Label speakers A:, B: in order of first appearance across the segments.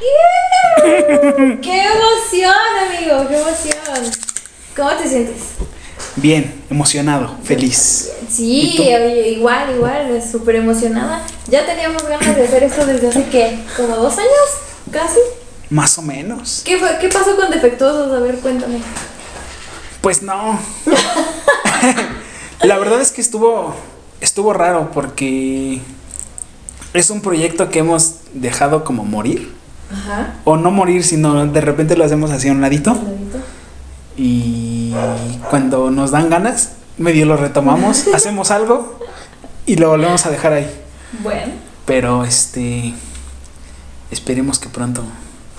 A: ¡Qué emoción, amigo! ¡Qué emoción! ¿Cómo te sientes?
B: Bien, emocionado, feliz.
A: Sí, oye, igual, igual, súper emocionada. Ya teníamos ganas de hacer esto desde hace, ¿qué? ¿Como dos años? ¿Casi?
B: Más o menos.
A: ¿Qué, fue, qué pasó con Defectuosos? A ver, cuéntame.
B: Pues no. La verdad es que estuvo, estuvo raro porque es un proyecto que hemos dejado como morir.
A: Ajá.
B: O no morir, sino de repente lo hacemos así a un ladito.
A: Un ladito.
B: Y cuando nos dan ganas, medio lo retomamos, hacemos algo y lo volvemos a dejar ahí.
A: Bueno.
B: Pero este. Esperemos que pronto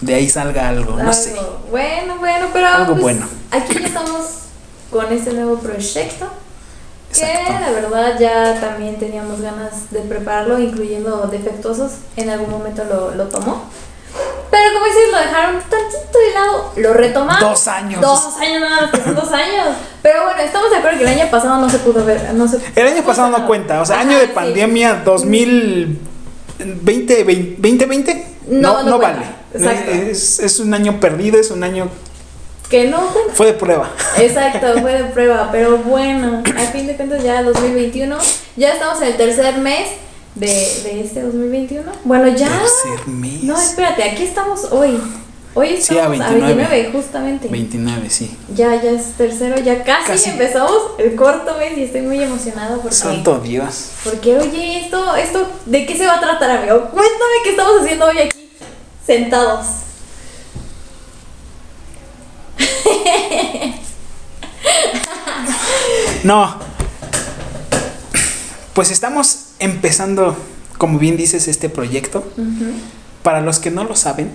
B: de ahí salga algo, no sé.
A: Bueno, bueno, pero
B: Algo
A: pues,
B: bueno.
A: aquí ya estamos con este nuevo proyecto. Que la verdad ya también teníamos ganas de prepararlo, incluyendo defectuosos. En algún momento lo, lo tomó. Pero como dices, lo dejaron tantito de lado. Lo retomamos.
B: Dos años.
A: Dos años nada más, son dos años. Pero bueno, estamos de acuerdo que el año pasado no se pudo ver. No se,
B: El año pasado no cuenta, o sea, año de
A: sí.
B: pandemia 2020, 2020,
A: No,
B: no,
A: no
B: vale.
A: cuenta, exacto.
B: Es, es un año perdido, es un año.
A: Que no cuenta.
B: Fue de prueba.
A: Exacto, fue de prueba, pero bueno, a fin de cuentas ya 2021, ya estamos en el tercer mes de, de este 2021. Bueno, ya.
B: Tercer mes.
A: No, espérate, aquí estamos hoy. Hoy
B: Sí, a
A: estamos a
B: 29.
A: 29, justamente.
B: 29, sí.
A: Ya, ya es tercero, ya casi,
B: Casi.
A: empezamos el corto mes y estoy muy emocionada porque...
B: Santo Dios.
A: Porque, oye, esto, esto, ¿de qué se va a tratar, amigo? Cuéntame qué estamos haciendo hoy aquí, sentados.
B: No. Pues estamos empezando, como bien dices, este proyecto. Para los que no lo saben.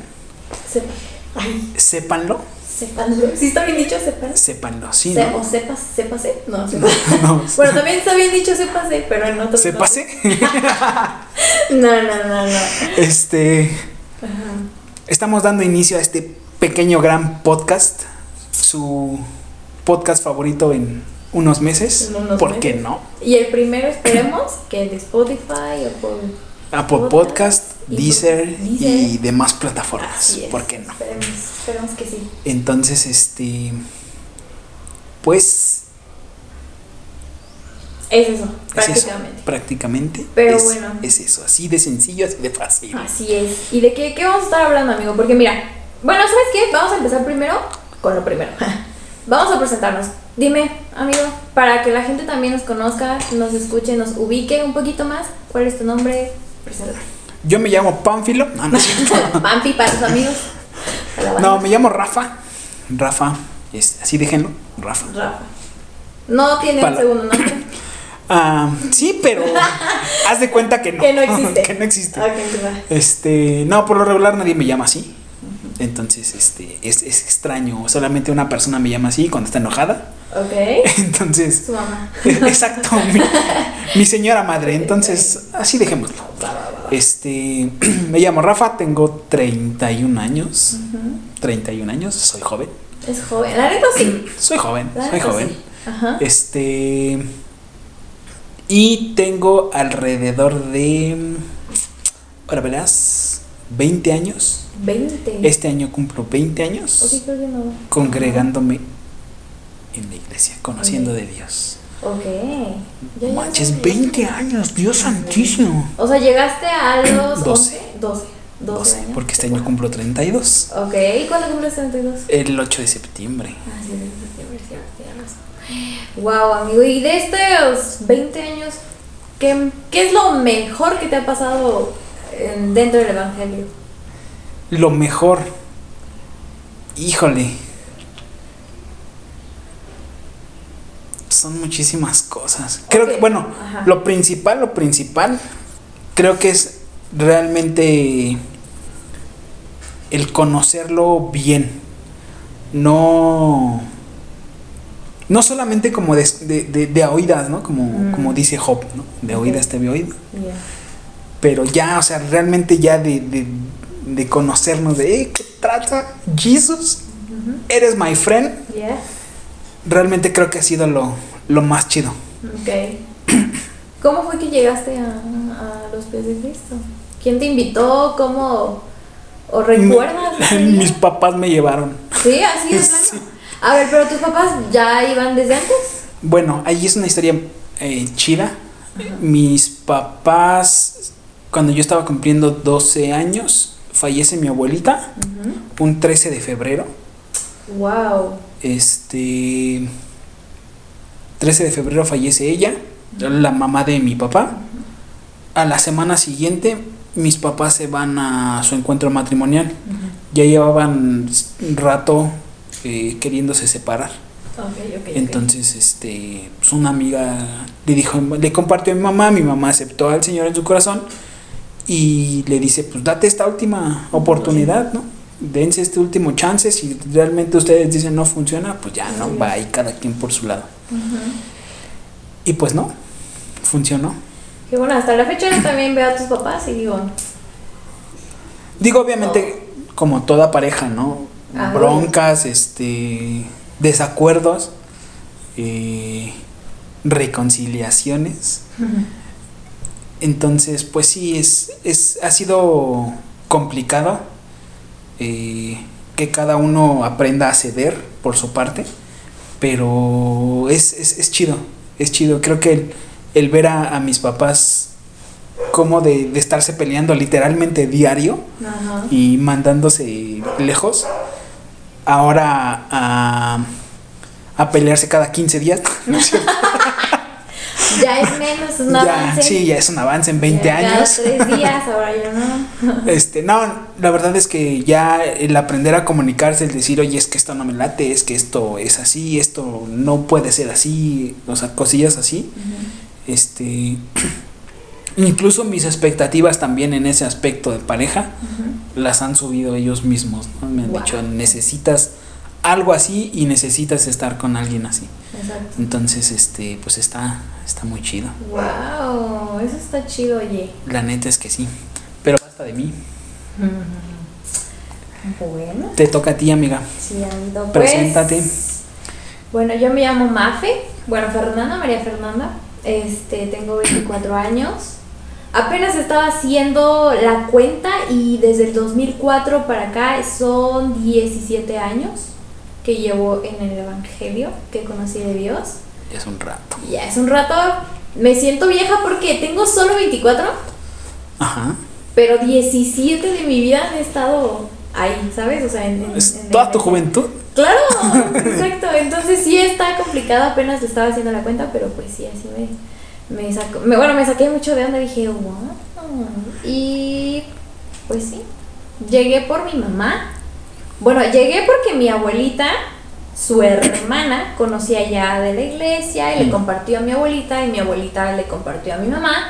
A: Ay,
B: sépanlo.
A: sépanlo. ¿Sí está bien dicho, sepan?
B: Sépanlo, sí,
A: Se-
B: ¿no?
A: O sepas, sépase. No, sepa.
B: No.
A: Bueno, también está bien dicho sépase, pero en otro.
B: Sépase.
A: No, no, no, no.
B: Este.
A: Ajá.
B: Estamos dando inicio a este pequeño gran podcast. Su podcast favorito en unos meses.
A: Unos
B: ¿Por qué no?
A: Y el primero esperemos que el de Spotify o por.
B: Apple
A: Podcast
B: Podcast,
A: y
B: Deezer,
A: Deezer.
B: y demás plataformas.
A: Es.
B: ¿Por qué no?
A: Esperemos, esperemos que sí.
B: Entonces, este. Pues.
A: Es eso,
B: Es eso,
A: prácticamente.
B: prácticamente.
A: Pero
B: es,
A: bueno.
B: Es eso, así de sencillo, así de fácil.
A: Así es. ¿Y de qué, qué vamos a estar hablando, amigo? Porque mira, bueno, ¿sabes qué? Vamos a empezar primero con lo primero. Vamos a presentarnos. Dime, amigo, para que la gente también nos conozca, nos escuche, nos ubique un poquito más. ¿Cuál es tu nombre? Preséntate.
B: Yo me llamo Pánfilo. No.
A: Pampi para tus amigos.
B: No, me llamo Rafa. Rafa, es, así déjenlo. Rafa.
A: Rafa. No tiene un segundo nombre.
B: Ah, sí, pero haz de cuenta que no.
A: Que no existe.
B: que no existe.
A: Ok, te va.
B: Este, no, por lo regular nadie me llama así. Entonces, este, es, es extraño. Solamente una persona me llama así cuando está enojada.
A: Ok.
B: Entonces,
A: Su mamá.
B: exacto, mi, mi señora madre. Entonces, así dejémoslo. Este, me llamo Rafa, tengo 31 años. 31 años, soy joven.
A: Es joven. La neta sí.
B: Soy joven,
A: La
B: soy joven.
A: sí. Ajá.
B: Este. Y tengo alrededor de. Ahora verás. 20 años.
A: 20.
B: Este año cumplo 20 años
A: Ok, creo que no.
B: congregándome en la iglesia, conociendo
A: Ok.
B: de Dios.
A: Ok. Ya,
B: Manches,
A: ya.
B: 20 años, Dios santísimo.
A: O sea, llegaste a los
B: 12.
A: 11, 12. 12
B: 12,
A: años.
B: porque este año cumplo 32.
A: Ok, ¿y cuándo cumples 32?
B: El 8 de septiembre.
A: Ah, sí, de septiembre, sí. Wow, amigo, y de estos 20 años, ¿qué, qué es lo mejor que te ha pasado en- dentro del Evangelio?
B: Lo mejor. Híjole. Son muchísimas cosas. Creo que, bueno,
A: ajá.
B: lo principal, lo principal, creo que es realmente el conocerlo bien. No. No solamente como de, de, de- de a oídas, ¿no? Como,
A: Mm.
B: como dice Job, ¿no? De oídas te había oído. Pero ya, o sea, realmente ya de, de, conocernos, de, "Eh, ¿qué trata? Jesus, eres my friend.
A: Ya.
B: Realmente creo que ha sido lo, lo más chido.
A: Ok. ¿Cómo fue que llegaste a, a los pies de Cristo? ¿Quién te invitó? ¿Cómo? ¿O recuerdas?
B: Mis papás me llevaron.
A: Sí, así plano.
B: Sí.
A: A ver, pero tus papás ya iban desde antes.
B: Bueno, ahí es una historia eh, chida. Mis papás, cuando yo estaba cumpliendo 12 años, fallece mi abuelita un 13 de febrero.
A: Wow.
B: Este. 13 de febrero fallece ella, la mamá de mi papá. A la semana siguiente, mis papás se van a su encuentro matrimonial. Ya llevaban rato eh, queriéndose separar. Entonces, este, pues una amiga le dijo, le compartió a mi mamá, mi mamá aceptó al Señor en su corazón y le dice, pues date esta última oportunidad, ¿no? Dense este último chance, si realmente ustedes dicen no funciona, pues ya no, va y cada quien por su lado. Y pues no, funcionó.
A: Que bueno, hasta la fecha yo también veo a tus papás y digo,
B: Digo, obviamente, como toda pareja, ¿no?
A: Ah,
B: Broncas, este, desacuerdos, eh, reconciliaciones. Entonces, pues sí, es, es, ha sido complicado eh, que cada uno aprenda a ceder por su parte, pero es, es, es chido, es chido. Creo que el, el ver a, a mis papás como de, de estarse peleando literalmente diario
A: Ajá.
B: y mandándose lejos, ahora a, a pelearse cada 15 días, ¿no es cierto?
A: Ya es menos, es un
B: Ya,
A: avance.
B: sí, ya es un avance en 20
A: Ya cada
B: años.
A: tres días, ahora ya no.
B: Este, no, la verdad es que ya el aprender a comunicarse, el decir, oye, es que esto no me late, es que esto es así, esto no puede ser así, o sea, cosillas así. Este, incluso mis expectativas también en ese aspecto de pareja las han subido ellos mismos, ¿no? Me han
A: Wow.
B: dicho, necesitas algo así y necesitas estar con alguien así.
A: Exacto.
B: Entonces, este, pues está, está muy chido.
A: Wow, eso está chido, oye.
B: La neta es que sí. Pero basta de mí.
A: Bueno,
B: Te toca a ti, amiga.
A: sí, amigo, pues,
B: Preséntate.
A: Bueno, yo me llamo Mafe, bueno, Fernanda, María Fernanda. Este, tengo 24 años. Apenas estaba haciendo la cuenta y desde el 2004 para acá son 17 años que llevo en el Evangelio, que conocí de Dios.
B: Ya es un rato.
A: Ya es un rato, me siento vieja porque tengo solo 24,
B: Ajá.
A: pero 17 de mi vida han estado ahí, ¿sabes? O sea, en, en-
B: Es
A: en
B: toda tu
A: iglesia.
B: juventud.
A: Claro, exacto. Entonces sí está complicado, apenas le estaba haciendo la cuenta, pero pues sí, así me, me sacó. me- bueno, me saqué mucho de onda, dije, wow. Y pues sí, llegué por mi mamá. Bueno, llegué porque mi abuelita, su hermana, conocía ya de la iglesia y le
B: Mm.
A: compartió a mi abuelita y mi abuelita le compartió a mi mamá.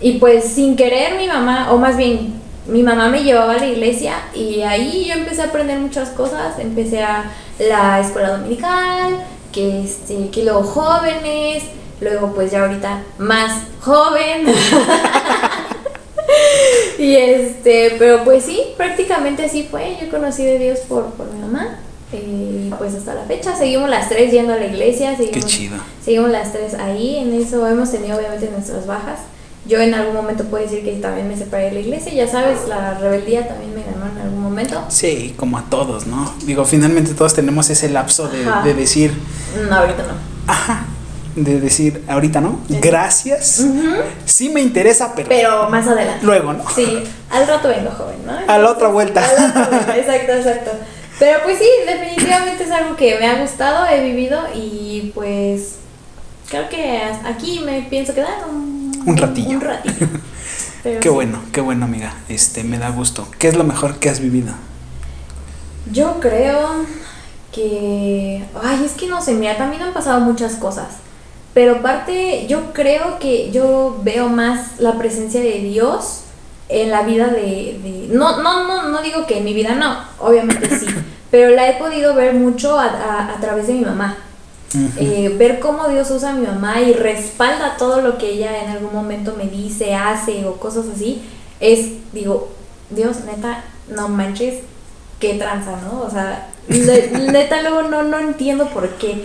A: Y pues sin querer mi mamá, o más bien mi mamá me llevaba a la iglesia y ahí yo empecé a aprender muchas cosas. Empecé a la escuela dominical, que, este, que luego jóvenes, luego pues ya ahorita más joven. y este, pero pues sí, prácticamente así fue. Yo conocí de Dios por, por mi mamá. eh, Y pues hasta la fecha seguimos las tres yendo a la iglesia.
B: Qué
A: Seguimos,
B: chido.
A: Seguimos las tres ahí, en eso hemos tenido obviamente nuestras bajas. Yo en algún momento puedo decir que también me separé de la iglesia, ya sabes, la rebeldía también me ganó en algún momento.
B: Sí, como a todos, ¿no? Digo, finalmente todos tenemos ese lapso de, de decir,
A: No, ahorita no.
B: ajá, de decir, ahorita no, gracias. Sí me interesa, pero,
A: Pero más adelante.
B: luego, ¿no?
A: Sí, al rato vengo joven, ¿no?
B: A la otra vuelta.
A: A la otra vuelta, exacto, exacto. Pero pues sí, definitivamente es algo que me ha gustado, he vivido y pues creo que aquí me pienso quedar un,
B: Un ratillo.
A: Un ratillo. Pero
B: Qué
A: sí.
B: bueno, qué bueno, amiga. Este, me da gusto. ¿Qué es lo mejor que has vivido?
A: Yo creo que. Ay, es que no sé, mira, también han pasado muchas cosas. Pero parte, yo creo que yo veo más la presencia de Dios en la vida de. de- no, no, no, no digo que en mi vida no, obviamente sí. pero la he podido ver mucho a, a- a través de mi mamá. Eh, ver cómo Dios usa a mi mamá y respalda todo lo que ella en algún momento me dice, hace o cosas así, es, digo, Dios, neta, no manches, qué tranza, ¿no? O sea, ne- neta luego no, no entiendo por qué.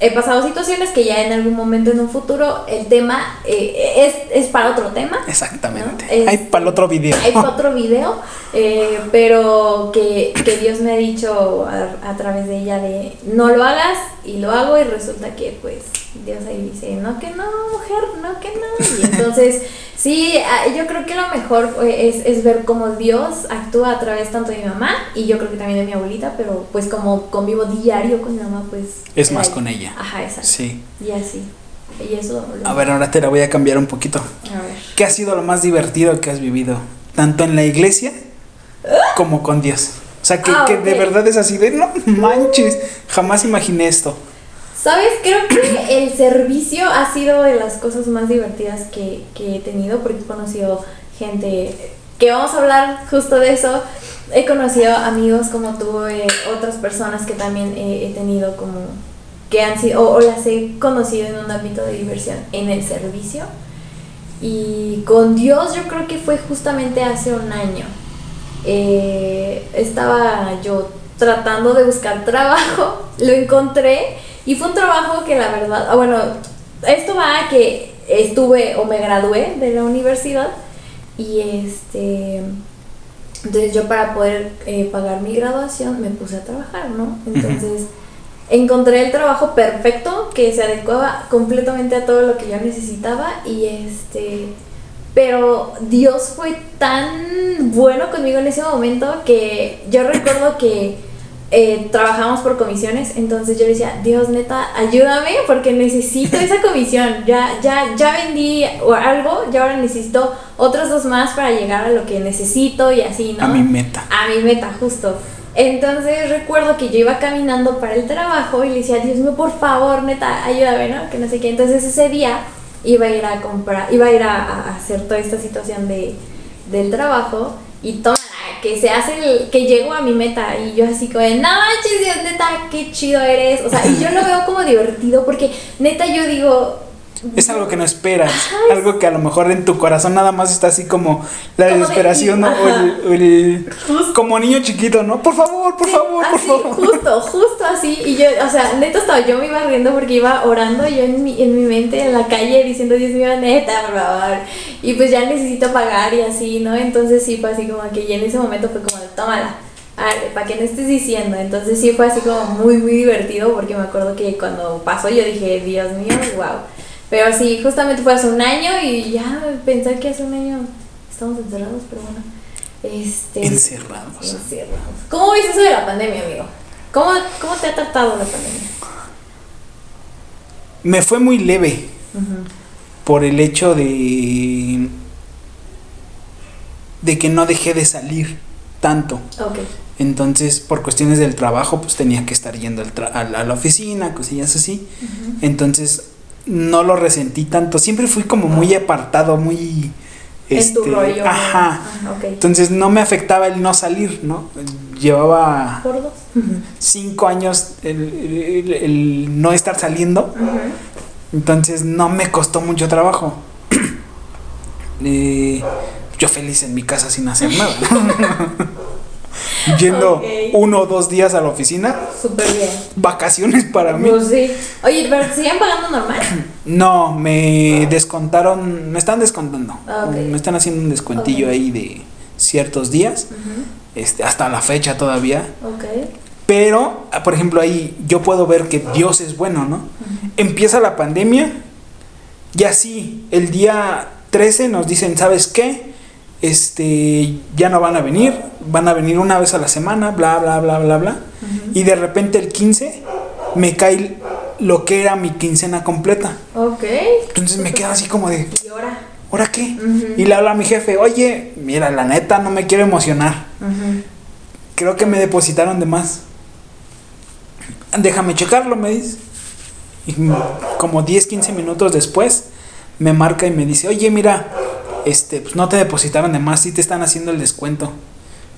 A: He pasado situaciones que ya en algún momento en un futuro el tema eh, es, es, para otro tema.
B: Exactamente. hay para el otro video.
A: Hay para otro video, eh, pero que, que, Dios me ha dicho a, a, través de ella de no lo hagas y lo hago y resulta que pues Dios ahí dice, no que no, mujer, no que no. Y entonces, sí, ah, yo creo que lo mejor es, es ver cómo Dios actúa a través tanto de mi mamá y yo creo que también de mi abuelita, pero pues como convivo diario con mi mamá, pues...
B: Es más con ella.
A: Ajá, exacto.
B: Sí.
A: Y así. Y eso...
B: A ver, ahora te la voy a cambiar un poquito.
A: A ver.
B: ¿Qué ha sido lo más divertido que has vivido? Tanto en la iglesia como con Dios. O sea, que,
A: Ah,
B: que de verdad es así de, no manches, jamás imaginé esto.
A: ¿Sabes? Creo que el servicio ha sido de las cosas más divertidas que, que he tenido porque he conocido gente que vamos a hablar justo de eso. He conocido amigos como tú, eh, otras personas que también eh, he tenido como que han sido o, o las he conocido en un ámbito de diversión en el servicio. Y con Dios yo creo que fue justamente hace un año. Eh, estaba yo tratando de buscar trabajo, lo encontré y fue un trabajo que la verdad, ah, bueno, esto va a que estuve o me gradué de la universidad y este, entonces yo para poder eh, pagar mi graduación me puse a trabajar, ¿no? Entonces encontré el trabajo perfecto que se adecuaba completamente a todo lo que yo necesitaba y este pero Dios fue tan bueno conmigo en ese momento que yo recuerdo que eh, trabajamos por comisiones, entonces yo le decía, Dios neta, ayúdame porque necesito esa comisión, ya, ya, ya vendí o algo, ya ahora necesito otros dos más para llegar a lo que necesito y así, ¿no?
B: A mi meta.
A: A mi meta, justo. Entonces recuerdo que yo iba caminando para el trabajo y le decía, Dios mío, por favor, neta, ayúdame, ¿no? Que no sé qué. Entonces ese día iba a ir a comprar, iba a ir a, a hacer toda esta situación de, del trabajo y toma, que se hace, el, que llego a mi meta y yo así como de, no manches, Dios, neta, qué chido eres. O sea, y yo lo veo como divertido porque neta yo digo...
B: Es algo que no esperas,
A: Ajá,
B: algo que a lo mejor en tu corazón nada más está así como la
A: Como de-
B: desesperación ¿no? o el, como niño chiquito, ¿no? Por favor, por
A: Sí,
B: favor, por
A: así,
B: favor.
A: Justo, justo así. Y yo, o sea, neta estaba yo me iba riendo porque iba orando yo en mi, en mi mente en la calle diciendo, Dios mío, neta, por favor. Y pues ya necesito pagar y así, ¿no? Entonces sí fue así como que y en ese momento fue como, tómala. Para que no estés diciendo. Entonces sí fue así como muy, muy divertido porque me acuerdo que cuando pasó yo dije, Dios mío, wow. Pero sí, justamente fue hace un año y ya pensé que hace un año estamos encerrados, pero bueno. Este,
B: Encerrados.
A: Encerrados. ¿Cómo ves eso de la pandemia, amigo? ¿Cómo, cómo te ha tratado la pandemia?
B: Me fue muy leve por el hecho de de que no dejé de salir tanto.
A: Ok.
B: Entonces, por cuestiones del trabajo, pues tenía que estar yendo al tra- a, la, a la oficina, cosillas así. Entonces, no lo resentí tanto. Siempre fui como muy apartado, muy...
A: en tu
B: este,
A: rollo.
B: Ajá.
A: Ah.
B: Entonces no me afectaba el no salir, ¿no? Llevaba
A: ¿Por dos?
B: cinco años el, el- el no estar saliendo, entonces no me costó mucho trabajo. Eh, yo feliz en mi casa sin hacer nada. Yendo uno o dos días a la oficina,
A: Súper bien.
B: vacaciones para mí.
A: Pues sí. Oye, pero ¿te siguen pagando normal?
B: No, me descontaron, me están descontando.
A: Ah.
B: Me están haciendo un descuentillo ahí de ciertos días, este, hasta la fecha todavía.
A: Ok.
B: Pero, ah, por ejemplo, ahí yo puedo ver que Dios es bueno, ¿no? Empieza la pandemia y así, el día 13 nos dicen, ¿sabes qué? Este, ya no van a venir, van a venir una vez a la semana, bla, bla, bla, bla, bla. Y de repente el 15 me cae lo que era mi quincena completa.
A: Ok.
B: Entonces me quedo así como de,
A: ¿Y ahora?
B: ¿ahora qué? Y le hablo a mi jefe, oye, mira, la neta no me quiero emocionar. Creo que me depositaron de más. Déjame checarlo, me dice. Y como 10, 15 minutos después, me marca y me dice, oye, mira, este, pues no te depositaron de más, sí te están haciendo el descuento.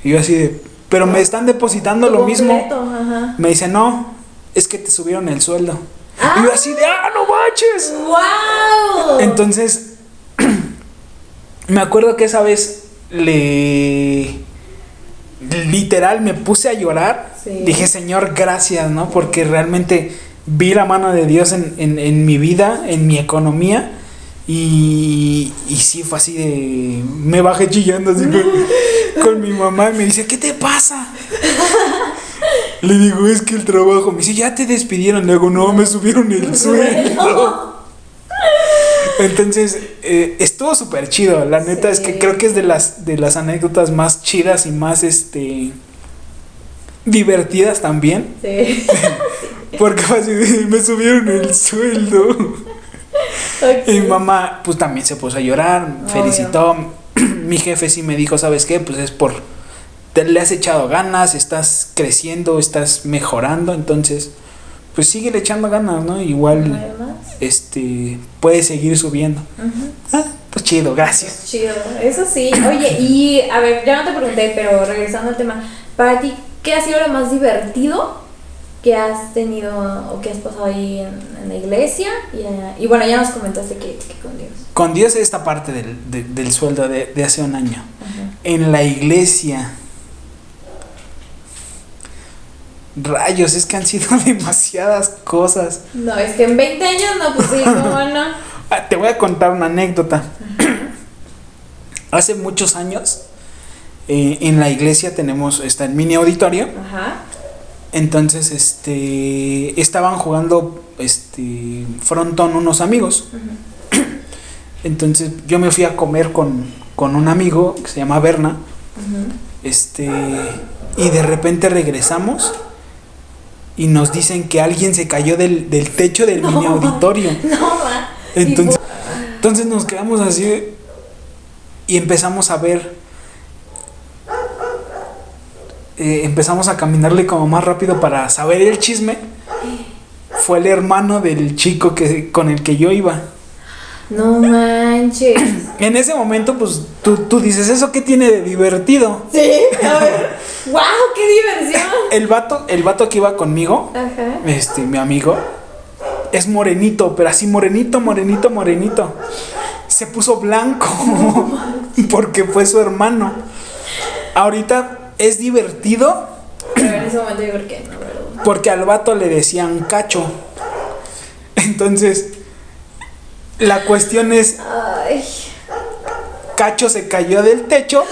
B: Y yo así de, pero me están depositando lo mismo.
A: Ajá.
B: Me dice, no, es que te subieron el sueldo.
A: Ah.
B: Y yo así de, ah, no manches.
A: ¡Wow!
B: Entonces, me acuerdo que esa vez le. Literal me puse a llorar.
A: Sí.
B: Dije, Señor, gracias, ¿no? Porque realmente vi la mano de Dios en, en, en mi vida, en mi economía. Y, y sí, fue así de. Me bajé chillando así con, con mi mamá y me dice: ¿Qué te pasa? Le digo: Es que el trabajo. Me dice: Ya te despidieron. Le digo: No, me subieron el sueldo. Entonces, eh, estuvo súper chido. La neta es que creo que es de las, de las anécdotas más chidas y más este divertidas también.
A: Sí.
B: Porque fue así de, me subieron el sueldo. Y mi mamá, pues también se puso a llorar,
A: Obvio.
B: felicitó. Mi jefe sí me dijo, ¿sabes qué? Pues es por. Te le has echado ganas, estás creciendo, estás mejorando, entonces, pues sigue echando ganas, ¿no? Igual,
A: Además,
B: este, puedes seguir subiendo. Ah, pues chido, gracias.
A: Chido, eso sí. Oye, y a ver, ya no te pregunté, pero regresando al tema, para ti, ¿qué ha sido lo más divertido que has tenido o que has pasado ahí en, en la iglesia? Y, eh, y bueno, ya nos comentaste que, que con Dios.
B: Con Dios esta parte del, de- del sueldo de, de hace un año.
A: Ajá.
B: En la iglesia. Rayos, es que han sido demasiadas cosas.
A: No, es que en 20 años no, pues sí, ¿cómo no?
B: Ah, te voy a contar una anécdota. Hace muchos años, eh, en la iglesia tenemos, está el mini auditorio.
A: Ajá.
B: Entonces, este, estaban jugando, este, frontón unos amigos. Entonces, yo me fui a comer con, con un amigo que se llama Berna. Este, y de repente regresamos y nos dicen que alguien se cayó del, del techo del
A: No.
B: mini auditorio.
A: No.
B: Entonces, entonces nos quedamos así y empezamos a ver. Eh, empezamos a caminarle como más rápido para saber el chisme. Fue el hermano del chico que, con el que yo iba.
A: no manches.
B: En ese momento, pues tú, tú dices, ¿eso qué tiene de divertido?
A: Sí, a ver. ¡Wow! ¡Qué diversión!
B: El vato, el vato que iba conmigo,
A: Ajá.
B: este, mi amigo, es morenito, pero así morenito, morenito, morenito. Se puso blanco porque fue su hermano. Ahorita es divertido
A: Pero en ese momento yo creo que no, ¿verdad?
B: porque al vato le decían cacho. Entonces, la cuestión es,
A: Ay.
B: cacho se cayó del techo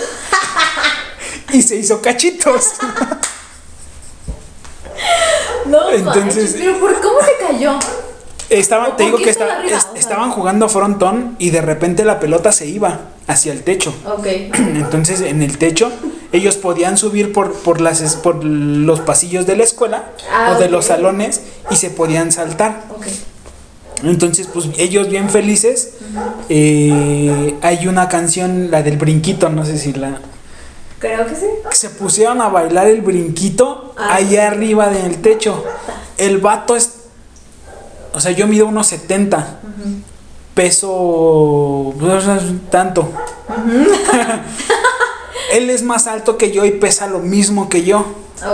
B: y se hizo cachitos.
A: No
B: Entonces-
A: manches, pero ¿por cómo se cayó?
B: Estaban,
A: ¿O
B: te digo que
A: estaba
B: esta-
A: arriba?
B: es-
A: O sea-
B: estaban jugando frontón y de repente la pelota se iba hacia el techo. Entonces en el techo ellos podían subir por, por, las, por los pasillos de la escuela
A: Ah,
B: o de los salones y se podían saltar. Entonces pues ellos bien felices. eh, hay una canción, la del brinquito, no sé si la...
A: Creo que sí.
B: Se pusieron a bailar el brinquito
A: Ah.
B: allá arriba del techo. El vato es... O sea, yo mido unos 70.
A: Ujú.
B: peso pues, tanto. Él es más alto que yo y pesa lo mismo que yo.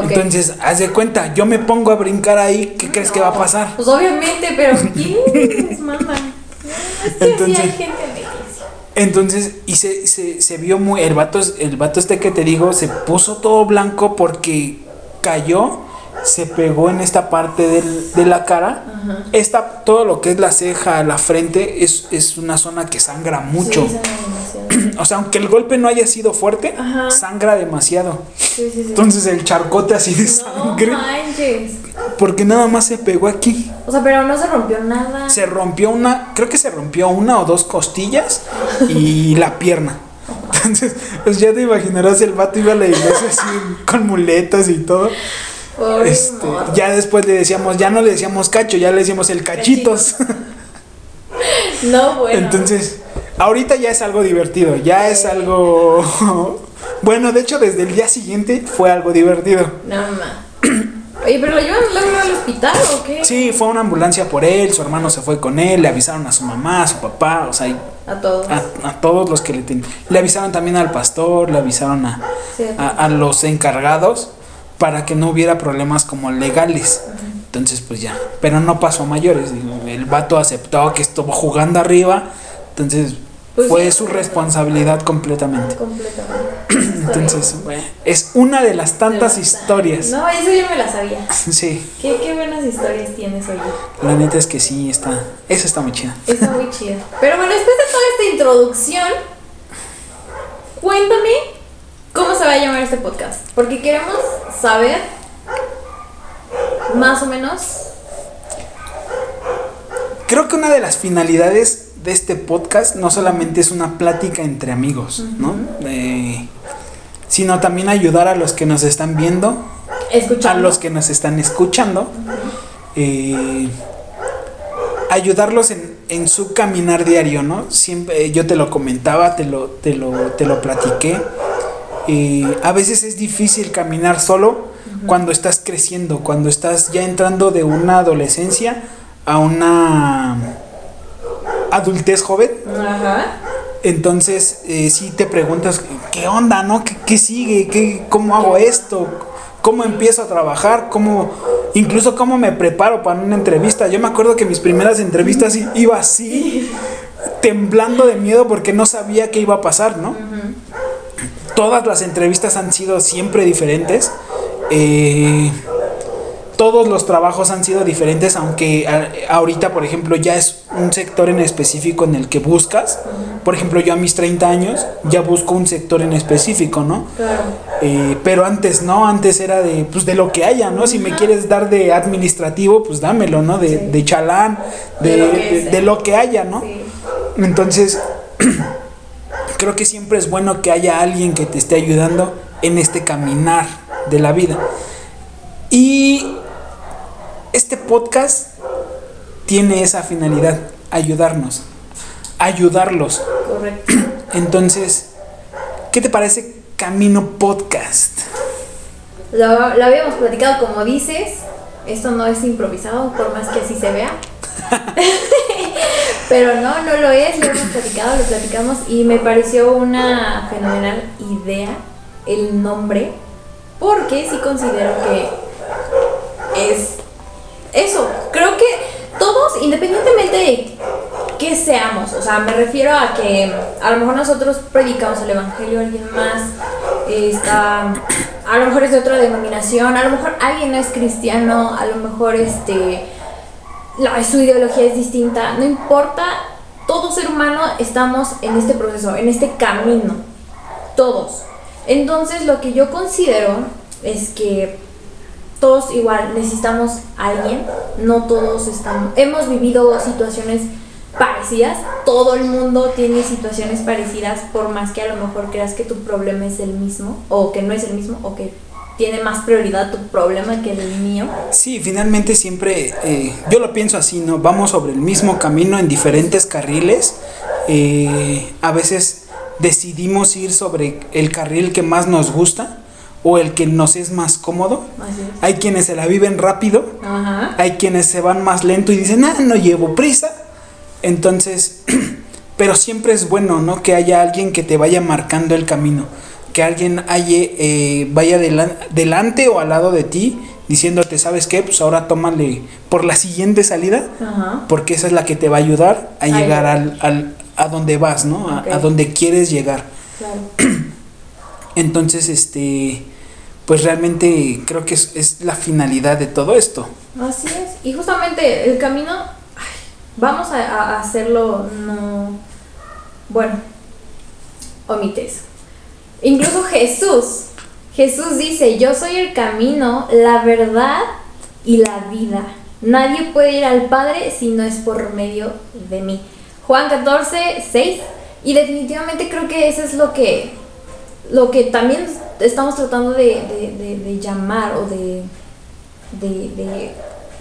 B: Entonces, haz de cuenta, yo me pongo a brincar ahí, ¿qué crees que va a pasar?
A: Pues obviamente, pero ¿quiénes mandan? Es que
B: Entonces-
A: sí hay gente en.
B: Entonces, y se, se, se vio muy. El vato, el vato este que te digo se puso todo blanco porque cayó, se pegó en esta parte del- de la cara.
A: Ajá.
B: Esta, todo lo que es la ceja, la frente, es, es una zona que sangra mucho.
A: Sí.
B: O sea, aunque el golpe no haya sido fuerte,
A: Ajá.
B: sangra demasiado.
A: Sí, sí, sí.
B: Entonces el charcote así de
A: no
B: sangre,
A: manches.
B: porque nada más se pegó aquí.
A: O sea, pero no se rompió nada.
B: Se rompió una, creo que se rompió una o dos costillas y la pierna. Entonces, pues ya te imaginarás, el vato iba a la iglesia así con muletas y todo.
A: Pobre
B: Este,
A: morro.
B: ya después le decíamos, ya no le decíamos cacho, ya le decíamos el cachitos.
A: No, bueno.
B: Entonces, ahorita ya es algo divertido, ya es algo... Bueno, de hecho, desde el día siguiente fue algo divertido.
A: No, ma. Oye, pero lo llevan luego al hospital o qué?
B: Sí, fue una ambulancia por él, su hermano se fue con él, le avisaron a su mamá, a su papá, o sea, y
A: A todos.
B: a, a todos los que le tenían. Le avisaron también al pastor, le avisaron a,
A: Sí.
B: a, a los encargados para que no hubiera problemas como legales. Entonces, pues ya, pero no pasó a mayores. el vato aceptó que estuvo jugando arriba, entonces
A: Pues
B: fue
A: sí.
B: su responsabilidad completamente.
A: Completamente.
B: Entonces, bueno, es una de las tantas historias.
A: No, eso yo me la sabía.
B: Sí,
A: ¿Qué, qué buenas historias tienes, oye.
B: la neta es que sí, está, esa está muy chida.
A: Está muy chida. Pero bueno, después de toda esta introducción, cuéntame cómo se va a llamar este podcast. Porque queremos saber más o menos.
B: Creo que una de las finalidades de este podcast no solamente es una plática entre amigos, ¿no? Eh, sino también ayudar a los que nos están viendo, a
A: Escuchando.
B: los que nos están escuchando, eh, ayudarlos en, en su caminar diario, ¿no? Siempre, eh, yo te lo comentaba, te lo, te lo, te lo platiqué. Eh, a veces es difícil caminar solo cuando estás creciendo, cuando estás ya entrando de una adolescencia a una adultez joven.
A: Ajá.
B: Entonces, eh, sí te preguntas, ¿qué onda, no? ¿Qué, qué sigue? ¿Qué, ¿Cómo hago esto? ¿Cómo empiezo a trabajar? ¿Cómo, incluso cómo me preparo para una entrevista? Yo me acuerdo que mis primeras entrevistas iba así, temblando de miedo porque no sabía qué iba a pasar, ¿no? Todas las entrevistas han sido siempre diferentes. Eh, todos los trabajos han sido diferentes, aunque a- ahorita, por ejemplo, ya es un sector en específico en el que buscas. Por ejemplo, yo a mis 30 años ya busco un sector en específico, ¿no?
A: Claro.
B: Eh, pero antes no, antes era de, pues, de lo que haya, ¿no? Si me quieres dar de administrativo, pues dámelo, ¿no? De,
A: Sí.
B: de chalán, de,
A: De lo que
B: de-
A: sea.
B: de lo que haya, ¿no?
A: Sí.
B: Entonces, creo que siempre es bueno que haya alguien que te esté ayudando en este caminar de la vida. Y este podcast tiene esa finalidad, ayudarnos, ayudarlos.
A: Correcto.
B: Entonces, ¿qué te parece Camino Podcast?
A: Lo, lo habíamos platicado como dices. Esto no es improvisado, por más que así se vea. Pero no, no lo es, lo hemos platicado, lo platicamos y me pareció una fenomenal idea el nombre, porque sí considero que es eso. Creo que todos, independientemente de que seamos, o sea, me refiero a que a lo mejor nosotros predicamos el evangelio, alguien más está, a lo mejor es de otra denominación, a lo mejor alguien no es cristiano, a lo mejor este la, su ideología es distinta, no importa, todo ser humano estamos en este proceso, en este camino, todos. Entonces lo que yo considero es que todos igual necesitamos a alguien, no todos estamos, hemos vivido situaciones parecidas, todo el mundo tiene situaciones parecidas, por más que a lo mejor creas que tu problema es el mismo, o que no es el mismo, o que tiene más prioridad tu problema que el mío.
B: Sí, finalmente siempre, eh, yo lo pienso así, ¿no? Vamos sobre el mismo camino en diferentes carriles. eh, a veces decidimos ir sobre el carril que más nos gusta o el que nos es más cómodo. Hay quienes se la viven rápido,
A: Ajá.
B: hay quienes se van más lento y dicen, ah, no llevo prisa. Entonces, pero siempre es bueno, ¿no? Que haya alguien que te vaya marcando el camino, que alguien halle, eh, vaya delan- delante o al lado de ti diciéndote, ¿sabes qué? Pues ahora tómale por la siguiente salida,
A: Ajá.
B: porque esa es la que te va a ayudar a llegar al, al- a donde vas, ¿no? A, a donde quieres llegar.
A: Claro.
B: Entonces, este, pues realmente creo que es, es la finalidad de todo esto.
A: Así es. Y justamente el camino, ay, vamos a, a hacerlo, no. Bueno, omite eso. Incluso Jesús, Jesús dice, yo soy el camino, la verdad y la vida. Nadie puede ir al Padre si no es por medio de mí. Juan 14, 6. Y definitivamente creo que eso es lo que, lo que también estamos tratando de, de- de- de llamar o de, de, de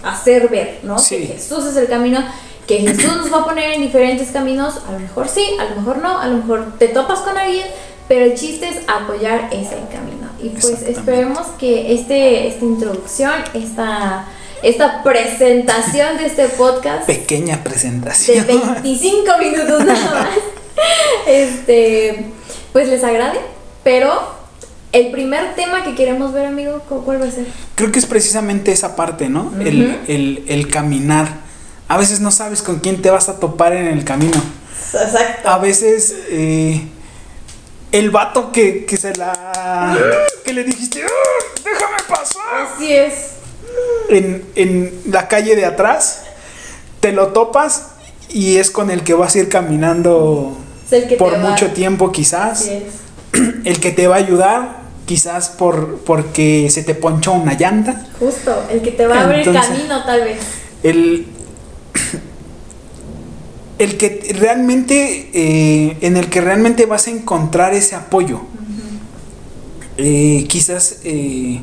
A: hacer ver, ¿no?
B: Sí.
A: Que Jesús es el camino, que Jesús nos va a poner en diferentes caminos, a lo mejor sí, a lo mejor no, a lo mejor te topas con alguien, pero el chiste es apoyar ese camino. Y pues esperemos que este, esta introducción, esta, esta presentación de este podcast
B: Pequeña
A: de
B: presentación.
A: 25 minutos nada más, este, pues les agrade, pero el primer tema que queremos ver, amigo, ¿cu- ¿cuál va a ser?
B: Creo que es precisamente esa parte, ¿no? el, el- el caminar. A veces no sabes con quién te vas a topar en el camino.
A: Exacto.
B: A veces, eh, el vato que, que se la. que le dijiste, "Ah, déjame pasar.
A: Así es.
B: En, en la calle de atrás, te lo topas y es con el que vas a ir caminando
A: Es el que
B: por
A: va-
B: mucho tiempo, quizás.
A: Así es.
B: El que te va a ayudar, quizás por porque se te ponchó una llanta.
A: Justo, el que te va a abrir
B: Entonces-
A: camino tal vez.
B: El. El que realmente. eh, en el que realmente vas a encontrar ese apoyo. Eh, quizás. eh,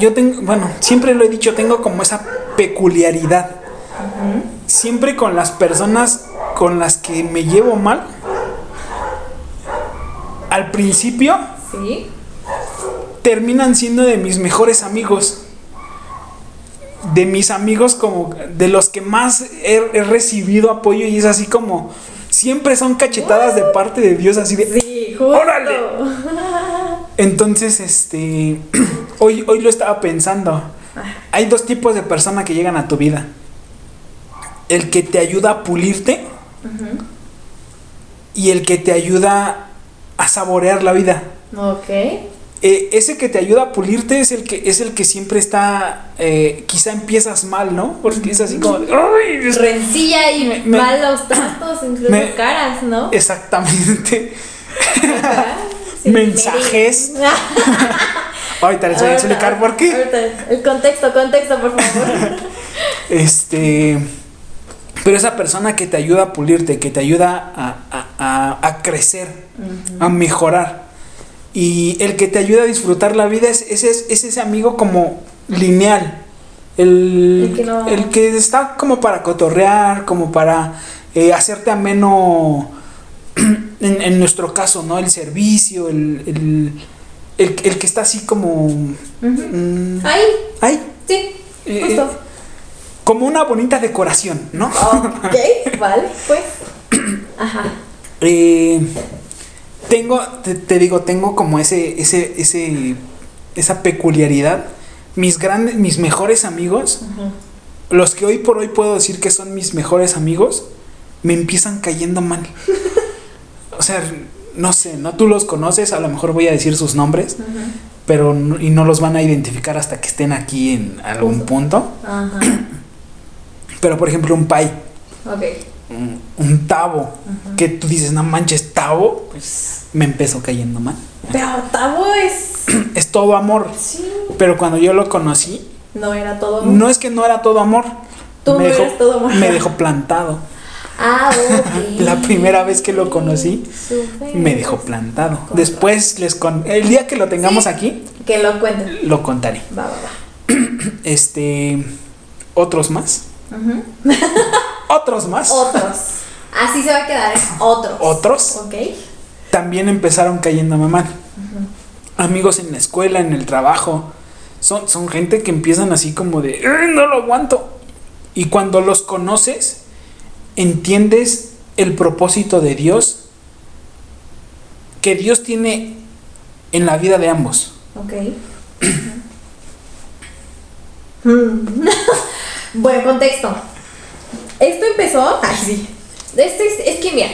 B: yo tengo. Bueno, siempre lo he dicho, tengo como esa peculiaridad. Siempre con las personas con las que me llevo mal. Al principio
A: Sí.
B: terminan siendo de mis mejores amigos. De mis amigos como de los que más he, he recibido apoyo y es así como siempre son cachetadas de parte de Dios así de
A: Sí, justo.
B: ¡Órale! entonces este hoy hoy lo estaba pensando. Hay dos tipos de personas que llegan a tu vida. El que te ayuda a pulirte y el que te ayuda a saborear la vida.
A: Ok.
B: Eh, ese que te ayuda a pulirte es el que es el que siempre está eh, quizá empiezas mal no porque es así como "Ay, es-".
A: Rencilla y
B: Me- me-
A: malos tratos, incluso
B: me-
A: caras, ¿no?
B: exactamente.
A: Sí,
B: mensajes.
A: me-
B: ahorita les voy a explicar por qué
A: ahorita, El contexto, contexto, por favor.
B: este pero esa persona que te ayuda a pulirte que te ayuda a, a- a- a crecer a mejorar y el que te ayuda a disfrutar la vida es, es, es- es ese amigo como lineal. El,
A: El que no-
B: el que está como para cotorrear, como para eh, hacerte ameno, en, en nuestro caso, ¿no? El servicio, el, el, el- que está así como... mm,
A: Ahí,
B: ay,
A: sí,
B: Eh,
A: justo.
B: como una bonita decoración, ¿no?
A: Ok, vale, pues. Ajá.
B: Eh, tengo, te, te digo, tengo como ese, ese, ese, esa peculiaridad. Mis grandes, mis mejores amigos, los que hoy por hoy puedo decir que son mis mejores amigos, me empiezan cayendo mal. O sea, no sé, no tú los conoces, a lo mejor voy a decir sus nombres, pero no- y no los van a identificar hasta que estén aquí en algún punto. Pero por ejemplo, un pai,
A: Ok.
B: Un, un tabo, que tú dices, no manches, tabo, pues me empezó cayendo mal.
A: Pero Tabo es.
B: Es todo amor.
A: Sí.
B: Pero cuando yo lo conocí,
A: No era todo.
B: no es que no era todo amor.
A: Tú no
B: me dejó,
A: eras todo amor.
B: Me dejó plantado.
A: Ah, ok.
B: La primera vez que lo conocí. Me dejó plantado. Después les con el día que lo tengamos
A: Sí.
B: aquí,
A: Que lo cuenten.
B: lo contaré.
A: Va, va, va.
B: Este otros más. Otros más.
A: Otros. Así se va a quedar, ¿eh? Otros.
B: Otros.
A: Ok.
B: También empezaron cayéndome mal. Amigos en la escuela, en el trabajo. Son, son gente que empiezan así como de, "Ay, no lo aguanto. Y cuando los conoces, entiendes el propósito de Dios que Dios tiene en la vida de ambos.
A: Ok. Mm. Buen contexto. Esto empezó. Ay, sí. Este es, es que mira.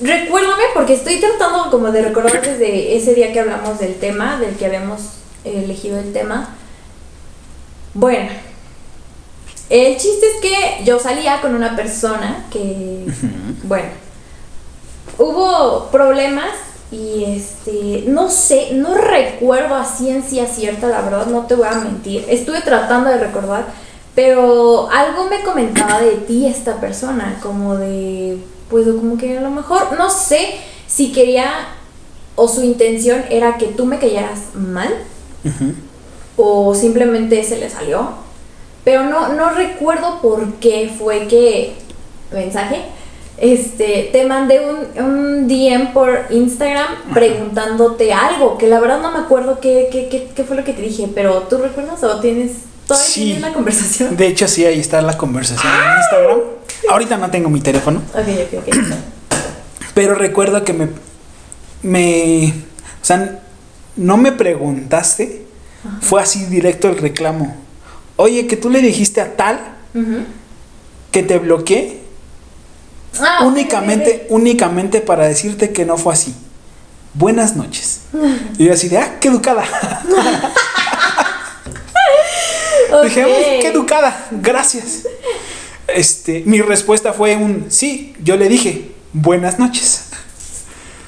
A: Recuérdame porque estoy tratando como de recordar desde ese día que hablamos del tema, del que habíamos elegido el tema. Bueno. El chiste es que yo salía con una persona que, bueno, hubo problemas y este, no sé, no recuerdo a ciencia cierta, la verdad, no te voy a mentir. Estuve tratando de recordar, pero algo me comentaba de ti esta persona, como de, pues como que a lo mejor, no sé si quería o su intención era que tú me cayeras mal o simplemente se le salió. Pero no, no recuerdo por qué fue que mensaje. Este, te mandé un, un DM por Instagram preguntándote algo, que la verdad no me acuerdo qué, qué, qué, qué fue lo que te dije, pero ¿tú recuerdas o tienes todavía
B: Sí.
A: tienes la conversación?
B: De hecho, sí, ahí está la conversación en Instagram. Ahorita no tengo mi teléfono,
A: Ok, ok, ok.
B: pero recuerdo que me. me o sea, no me preguntaste, fue así directo el reclamo. Oye, que tú le dijiste a tal que te bloqueé
A: Ah,
B: únicamente, únicamente para decirte que no fue así. Buenas noches. Y yo así de, ah, qué educada.
A: ok.
B: Dije, "Uy, qué educada, gracias. Este, mi respuesta fue un sí, yo le dije, buenas noches.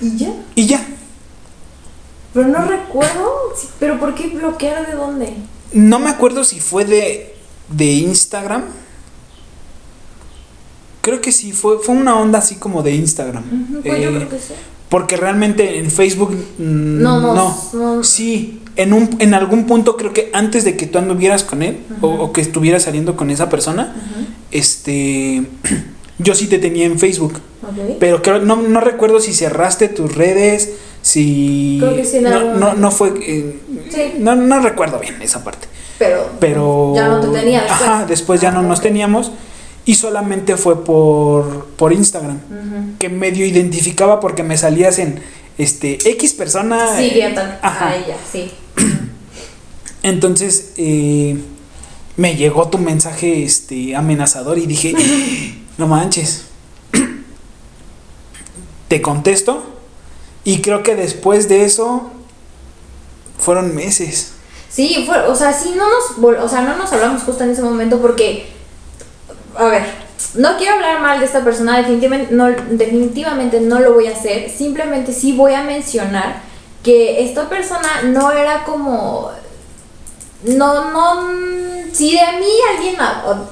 A: ¿Y ya?
B: Y ya.
A: Pero no recuerdo. ¿Pero por qué bloquear de dónde?
B: No me acuerdo si fue de, de Instagram. Creo que sí, fue, fue una onda así como de Instagram.
A: Pues yo
B: Eh,
A: creo que sí.
B: Porque realmente en Facebook mm,
A: No, no,
B: no.
A: no.
B: Sí, en, un, en algún punto creo que antes de que tú anduvieras con él o, que estuvieras saliendo con esa persona, este, yo sí te tenía en Facebook.
A: ok.
B: Pero creo, no, no recuerdo si cerraste tus redes, si...
A: Creo que sí,
B: no,
A: algún
B: no, no fue... eh,
A: Sí.
B: no, no recuerdo bien esa parte.
A: Pero.
B: Pero...
A: Ya no te tenía después.
B: Ajá, después ya
A: Ah,
B: no nos
A: ok.
B: teníamos y solamente fue por, por Instagram. Que medio identificaba porque me salías en este X persona.
A: Sí,
B: eh. Ajá.
A: A ella, sí.
B: Entonces eh, me llegó tu mensaje este, amenazador y dije, no manches. Te contesto y creo que después de eso fueron meses.
A: Sí, fue, o sea, sí no nos, o sea, no nos hablamos justo en ese momento porque, a ver, no quiero hablar mal de esta persona, definitivamente no, definitivamente no lo voy a hacer, simplemente sí voy a mencionar que esta persona no era como, no, no, si de mí alguien,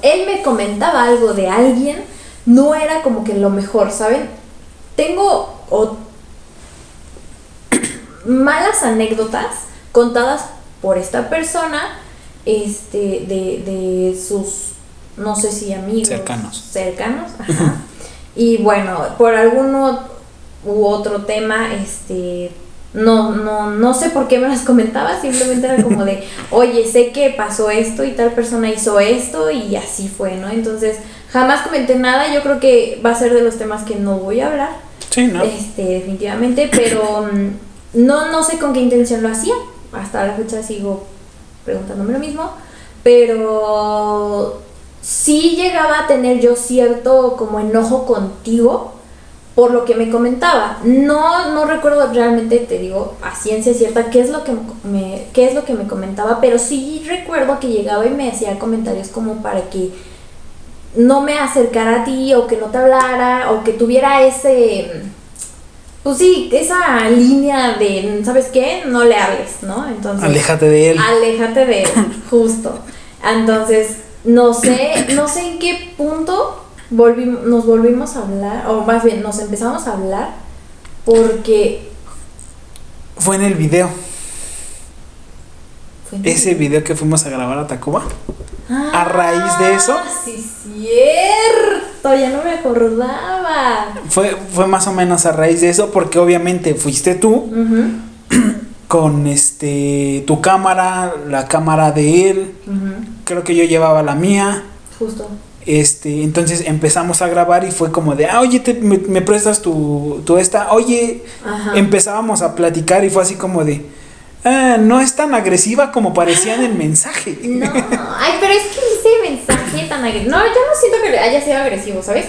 A: él me comentaba algo de alguien, no era como que lo mejor, ¿saben? Tengo o- malas anécdotas contadas por esta persona este de, de sus no sé si amigos
B: Cercanos.
A: cercanos ajá. y bueno por alguno u otro tema este no no no sé por qué me las comentaba simplemente era como de oye sé que pasó esto y tal persona hizo esto y así fue no entonces jamás comenté nada yo creo que va a ser de los temas que no voy a hablar
B: Sí, ¿no?
A: este, definitivamente, pero mm, no, no sé con qué intención lo hacía. Hasta la fecha sigo preguntándome lo mismo. Pero sí llegaba a tener yo cierto como enojo contigo por lo que me comentaba. No, no recuerdo realmente, te digo, a ciencia cierta qué es lo que me, qué es lo que me comentaba, pero sí recuerdo que llegaba y me hacía comentarios como para que no me acercara a ti o que no te hablara o que tuviera ese pues sí, esa línea de ¿sabes qué? no le hables, ¿no? Entonces
B: Aléjate de él.
A: aléjate de él, justo. Entonces, no sé, no sé en qué punto volvimos, nos volvimos a hablar, o más bien nos empezamos a hablar porque
B: Fue en el video.
A: en-
B: Ese video que fuimos a grabar a Tacuba.
A: Ah,
B: a raíz de eso-
A: Sí, cierto, ya no me acordaba.
B: Fue, fue más o menos a raíz de eso porque obviamente fuiste tú con este tu cámara, la cámara de él,
A: ujú,
B: creo que yo llevaba la mía.
A: Justo.
B: Este, entonces empezamos a grabar y fue como de, ah, oye, te- me, me prestas tu, tu esta, oye,
A: Ajá.
B: empezábamos a platicar y fue así como de, ah, no es tan agresiva como parecía en el mensaje.
A: No, ay, pero es que ese mensaje tan agresivo. No, yo no siento que haya sido agresivo, ¿sabes?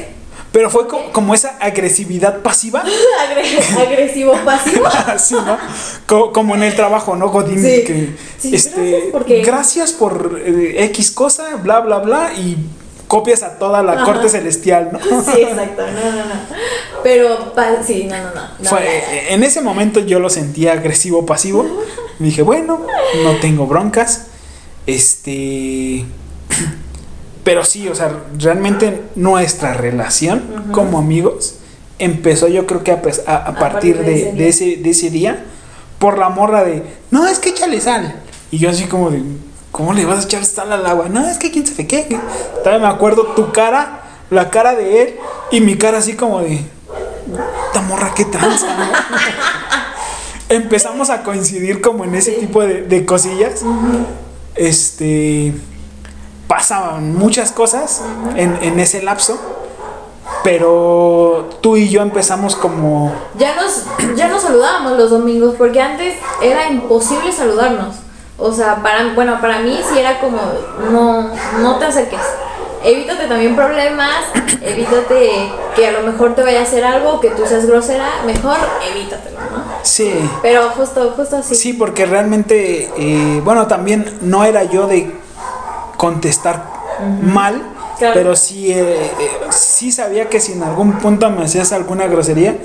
B: Pero fue co- como esa agresividad pasiva,
A: Agre- agresivo pasivo.
B: así, ¿no? Co- como en el trabajo, ¿no, Godín?
A: Sí.
B: Que,
A: Sí,
B: este,
A: gracias porque-
B: gracias por eh, X cosa, bla, bla, bla, y copias a toda la
A: Ajá.
B: corte celestial, ¿no?
A: Sí, exacto, no, no, no. Pero, sí, no, no, no.
B: Fue-
A: ya.
B: en ese momento yo lo sentía agresivo pasivo. Dije, bueno, no tengo broncas. Este. Pero sí, o sea, realmente nuestra relación como amigos empezó yo creo que a, pes- a- a partir
A: partir de
B: de,
A: ese
B: de
A: día.
B: ese, de ese día por la morra de, no, es que échale sal. Y yo así como de, ¿cómo le vas a echar sal al agua? No, es que quién sabe qué. Todavía me acuerdo tu cara, la cara de él y mi cara así como de, esta morra qué tranza, ¿no? Empezamos a coincidir como en ese
A: Sí.
B: tipo de, de cosillas. Este. Pasaban muchas cosas en, en ese lapso. Pero tú y yo empezamos como.
A: Ya nos, ya nos saludábamos los domingos, porque antes era imposible saludarnos. O sea, para, bueno, para mí sí era como, no, no te acerques. evítate también problemas, evítate que a lo mejor te vaya a hacer algo, que tú seas grosera, mejor evítatelo, ¿no?
B: Sí.
A: Pero justo, justo así.
B: Sí, porque realmente, eh, bueno, también no era yo de contestar mal,
A: Claro.
B: pero sí, eh, eh, sí sabía que si en algún punto me hacías alguna grosería,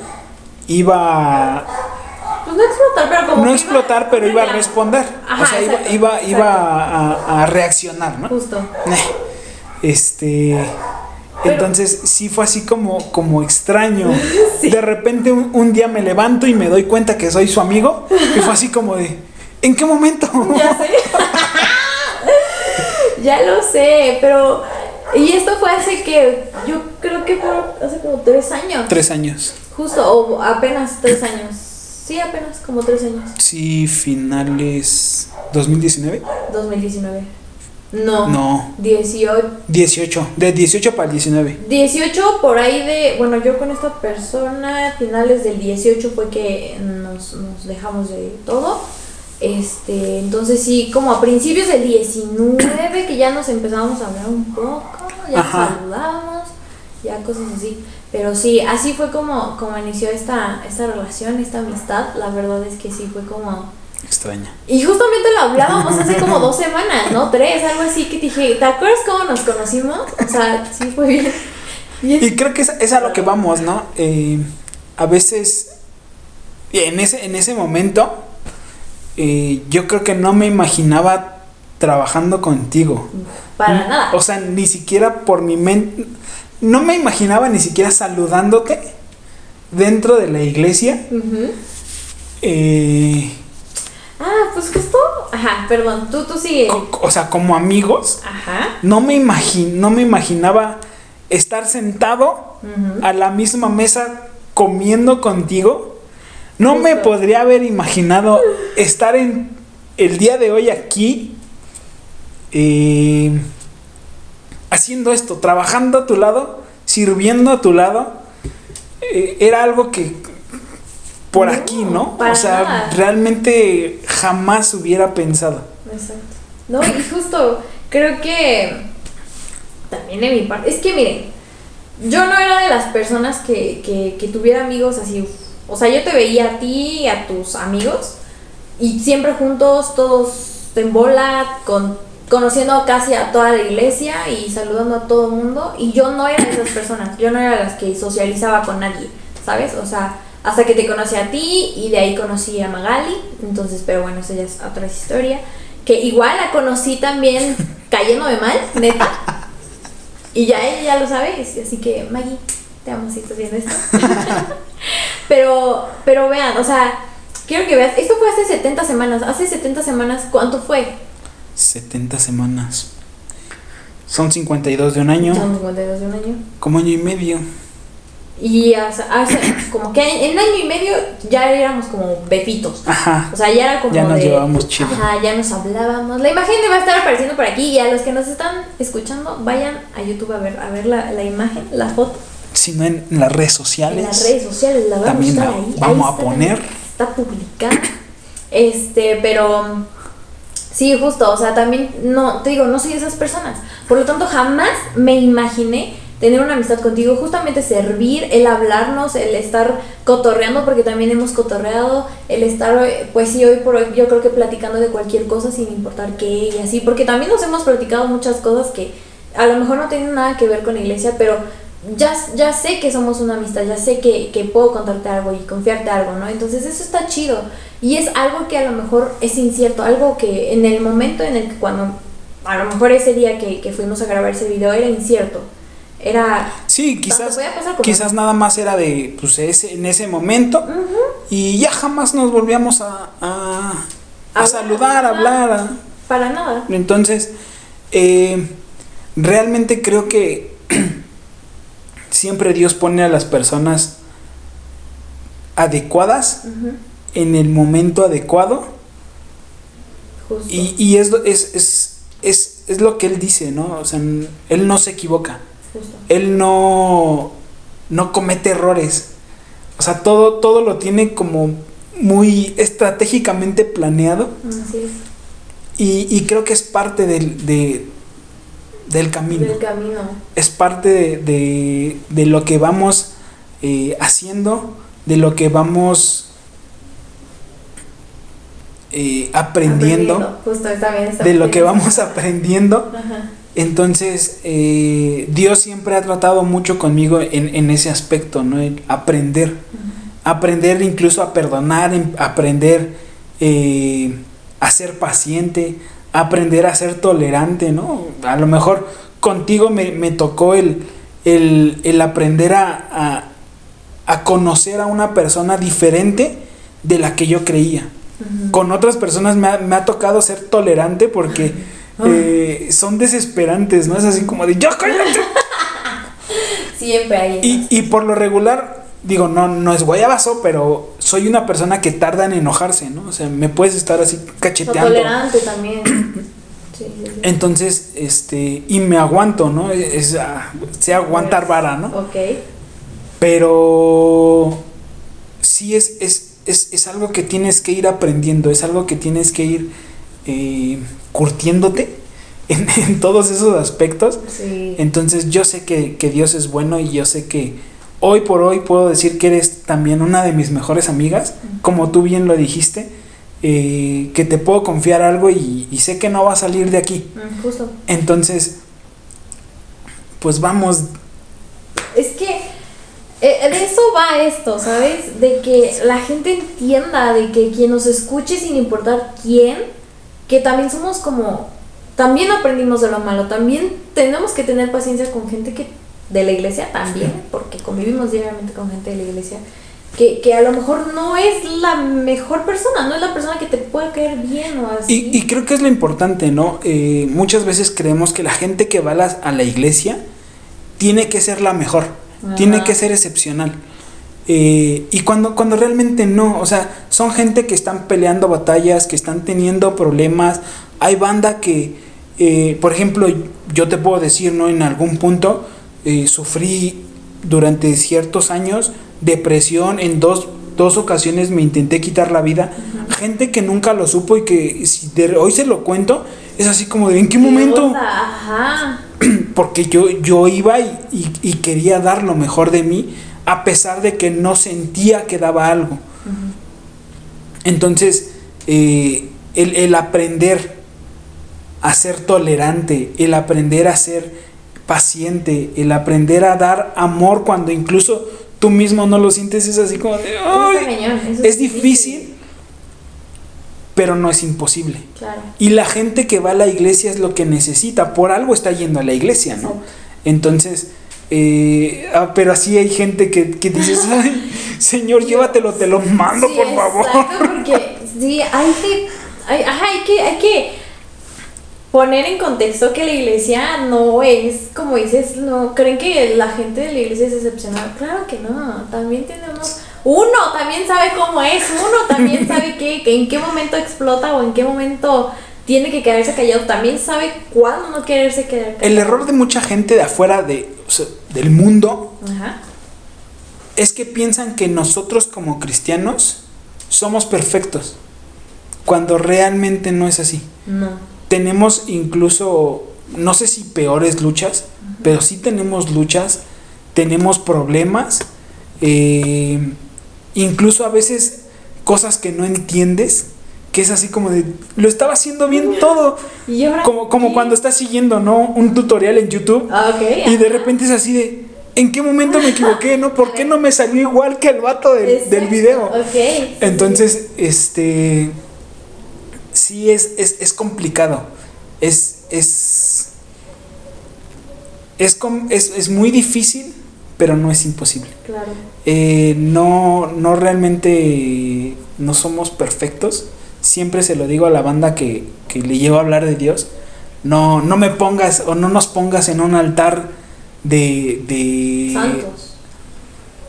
B: iba
A: Pues no explotar, pero como
B: no explotar, pero iba a responder.
A: Ajá,
B: o sea, iba,
A: exacto,
B: iba, iba a, a reaccionar, ¿no?
A: Justo.
B: Este.
A: Pero-
B: entonces sí fue así como, como extraño.
A: Sí.
B: De repente un, un día me levanto y me doy cuenta que soy su amigo. Y fue así como de. ¿En qué momento?
A: Ya sé. ya lo sé, pero. Y esto fue hace que. Yo creo que fue hace como tres años.
B: Tres años.
A: Justo, o apenas tres años. Sí, apenas como tres años.
B: Sí, finales 2019.
A: 2019. No.
B: No.
A: 18.
B: 18. De 18 para el 19.
A: 18 por ahí de, bueno, yo con esta persona, finales del 18 fue que nos, nos dejamos de todo. Este, entonces sí, como a principios del 19 que ya nos empezamos a hablar un poco, ya nos
B: Ajá.
A: saludábamos, ya cosas así. Pero sí, así fue como, como inició esta, esta relación, esta amistad. La verdad es que sí fue como...
B: Extraña.
A: Y justamente lo hablábamos hace como dos semanas, ¿no? Tres, algo así que dije, ¿te acuerdas cómo nos conocimos? O sea, sí fue bien. bien.
B: Y creo que es, es a lo que vamos, ¿no? Eh, a veces, en ese, en ese momento, eh, yo creo que no me imaginaba trabajando contigo.
A: Para nada.
B: O sea, ni siquiera por mi mente, no me imaginaba ni siquiera saludándote dentro de la iglesia.
A: Ujú.
B: eh,
A: Ah, pues justo. Ajá, perdón, tú, tú sigue.
B: o sea, como amigos.
A: Ajá.
B: No me, imagi- no me imaginaba estar sentado a la misma mesa comiendo contigo. No me podría haber imaginado estar en el día de hoy aquí eh, haciendo esto, trabajando a tu lado, sirviendo a tu lado. Eh, era algo que por
A: No,
B: aquí, ¿no? O sea,
A: nada.
B: realmente jamás hubiera pensado.
A: Exacto. No, y justo, creo que también de mi parte. Es que miren, yo no era de las personas que, que, que tuviera amigos así. O sea, yo te veía a ti y a tus amigos y siempre juntos, todos en bola, con, conociendo casi a toda la iglesia y saludando a todo el mundo. Y yo no era de esas personas, yo no era de las que socializaba con nadie, ¿sabes? O sea, hasta que te conocí a ti y de ahí conocí a Magali. Entonces, pero bueno, eso ya es otra historia. Que igual la conocí también cayéndome mal, neta. Y ya ella ya lo sabe, así que Maggie, te amo si estás viendo esto. pero, pero vean, o sea, quiero que veas, esto fue hace 70 semanas. Hace 70 semanas, ¿cuánto fue?
B: 70 semanas. Son 52 de un año,
A: Son 52 de un año.
B: como año y medio.
A: Y hace, hace como que en año y medio ya éramos como bebitos.
B: Ajá.
A: O sea, ya era como
B: Ya nos
A: de-
B: llevábamos chido.
A: Ajá, ya nos hablábamos. La imagen va a estar apareciendo por aquí y a los que nos están escuchando, vayan a YouTube a ver, a ver la, la imagen, la foto.
B: Si no en las redes
A: En
B: sociales.
A: las redes sociales la vamos
B: También
A: a
B: la
A: ahí.
B: vamos
A: ahí
B: a poner.
A: Está publicada. Este, pero sí, justo, o sea, también no, te digo, no soy de esas personas. Por lo tanto, jamás me imaginé tener una amistad contigo, justamente servir, el hablarnos, el estar cotorreando, porque también hemos cotorreado, el estar, eh, pues sí, hoy por hoy, yo creo que platicando de cualquier cosa sin importar qué y así, porque también nos hemos platicado muchas cosas que a lo mejor no tienen nada que ver con la iglesia, pero ya, ya sé que somos una amistad, ya sé que, que puedo contarte algo y confiarte algo, ¿no? Entonces eso está chido. Y es algo que a lo mejor es incierto, algo que en el momento en el que cuando, a lo mejor ese día que, que fuimos a grabar ese video era incierto. Era...
B: Sí, quizás, quizás nada más era de, pues, ese, en ese momento. Y ya jamás nos volvíamos a, a, a saludar, a hablar. a-
A: Para nada.
B: Entonces, eh, realmente creo que siempre Dios pone a las personas adecuadas en el momento adecuado
A: Justo.
B: y, y es, es, es, es, es lo que Él dice, ¿no? O sea, Él no se equivoca,
A: Justo.
B: Él no, no comete errores, o sea, todo, todo lo tiene como muy estratégicamente planeado
A: Así es.
B: y, y creo que es parte del- de, del camino.
A: Del camino.
B: Es parte de, de, de lo que vamos eh, haciendo, de lo que vamos eh, aprendiendo,
A: Justo, está
B: de lo que vamos aprendiendo.
A: Ajá.
B: Entonces, eh, Dios siempre ha tratado mucho conmigo en, en ese aspecto, ¿no? El aprender. Aprender incluso a perdonar, aprender a ser paciente, aprender a ser tolerante, ¿no? A lo mejor contigo me, me tocó el, el, el aprender a, a, a conocer a una persona diferente de la que yo creía. Con otras personas me ha, me ha tocado ser tolerante porque eh, son desesperantes, ¿no? Es así como de, ¡ya cállate!
A: Siempre hay
B: Y, y por lo regular, digo, no, no es guayabazo, pero soy una persona que tarda en enojarse, ¿no? O sea, me puedes estar así
A: O
B: cacheteando.
A: tolerante también. Sí.
B: Entonces, este, y me aguanto, ¿no? Es, ah, sé aguantar vara, ¿no?
A: Ok.
B: Pero sí es, es, es, es algo que tienes que ir aprendiendo, es algo que tienes que ir eh, curtiéndote en, en todos esos aspectos.
A: Sí.
B: Entonces yo sé que, que Dios es bueno y yo sé que hoy por hoy puedo decir que eres también una de mis mejores amigas, como tú bien lo dijiste, eh, que te puedo confiar algo y, y sé que no va a salir de aquí.
A: Justo.
B: Entonces, pues vamos,
A: Es que eh, de eso va esto, ¿sabes? De que la gente entienda, de que quien nos escuche sin importar quién, que también somos como, también aprendimos de lo malo, también tenemos que tener paciencia con gente que de la iglesia también, porque convivimos diariamente con gente de la iglesia, que, que a lo mejor no es la mejor persona, no es la persona que te puede caer bien o así.
B: Y, y creo que es lo importante, ¿no? Eh, muchas veces creemos que la gente que va a la, a la iglesia tiene que ser la mejor, tiene que ser excepcional. Eh, y cuando, cuando realmente no, o sea, son gente que están peleando batallas, que están teniendo problemas. Hay banda que, eh, por ejemplo, yo te puedo decir, ¿no? En algún punto eh, sufrí durante ciertos años depresión, en dos, dos ocasiones me intenté quitar la vida. Gente que nunca lo supo y que si de- hoy se lo cuento, es así como de, ¿en qué
A: ¿Qué
B: momento?
A: Ajá.
B: porque yo, yo iba y, y- y quería dar lo mejor de mí, a pesar de que no sentía que daba algo. Entonces, eh, el, el aprender a ser tolerante, el aprender a ser paciente, el aprender a dar amor cuando incluso tú mismo no lo sientes, es así como de, es difícil, pero no es imposible.
A: Claro.
B: Y la gente que va a la iglesia es lo que necesita, por algo está yendo a la iglesia, ¿no? Entonces, eh, ah, pero así hay gente que, que dices, ay, Señor, llévatelo, te lo mando,
A: Sí,
B: por favor.
A: Exacto, porque sí, hay que, hay, ajá, hay que, hay que poner en contexto que la iglesia no es, como dices, no creen que la gente de la iglesia es excepcional. Claro que no, también tenemos, uno también sabe cómo es, uno también sabe que, que en qué momento explota o en qué momento tiene que quedarse callado, también sabe cuándo no quererse quedar callado.
B: El error de mucha gente de afuera de, o sea, del mundo
A: Ajá.
B: es que piensan que nosotros como cristianos somos perfectos, cuando realmente no es así.
A: No.
B: Tenemos incluso, no sé si peores luchas, pero sí tenemos luchas, tenemos problemas, eh, incluso a veces cosas que no entiendes, que es así como de, lo estaba haciendo bien todo,
A: Y ahora
B: como, como cuando estás siguiendo, ¿no? Un tutorial en YouTube
A: Ah, ok.
B: y de repente es así de, ¿en qué momento me equivoqué, no? ¿Por qué no me salió igual que el vato del, del video? Entonces, este. Sí, es, es, es complicado. Es. Es. Es, com- es, es muy difícil, pero no es imposible.
A: Claro.
B: Eh, no, no realmente no somos perfectos. Siempre se lo digo a la banda que, que le llevo a hablar de Dios. No, no me pongas o no nos pongas en un altar de. de
A: Santos.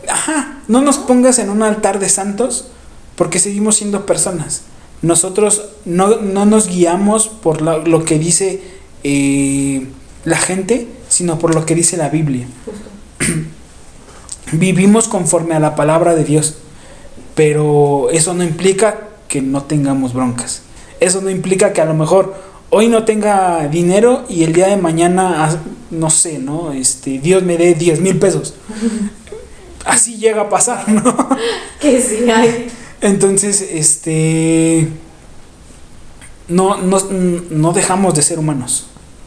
B: Ajá, no nos pongas en un altar de santos porque seguimos siendo personas. Nosotros no, no nos guiamos por la- lo que dice eh, la gente, sino por lo que dice la Biblia. Vivimos conforme a la palabra de Dios, pero eso no implica que no tengamos broncas. Eso no implica que a lo mejor hoy no tenga dinero y el día de mañana, no sé, ¿no? Este, Dios me dé 10 mil pesos. Así llega a pasar, ¿no?
A: Que sí hay.
B: Entonces, este, no, no, no dejamos de ser humanos.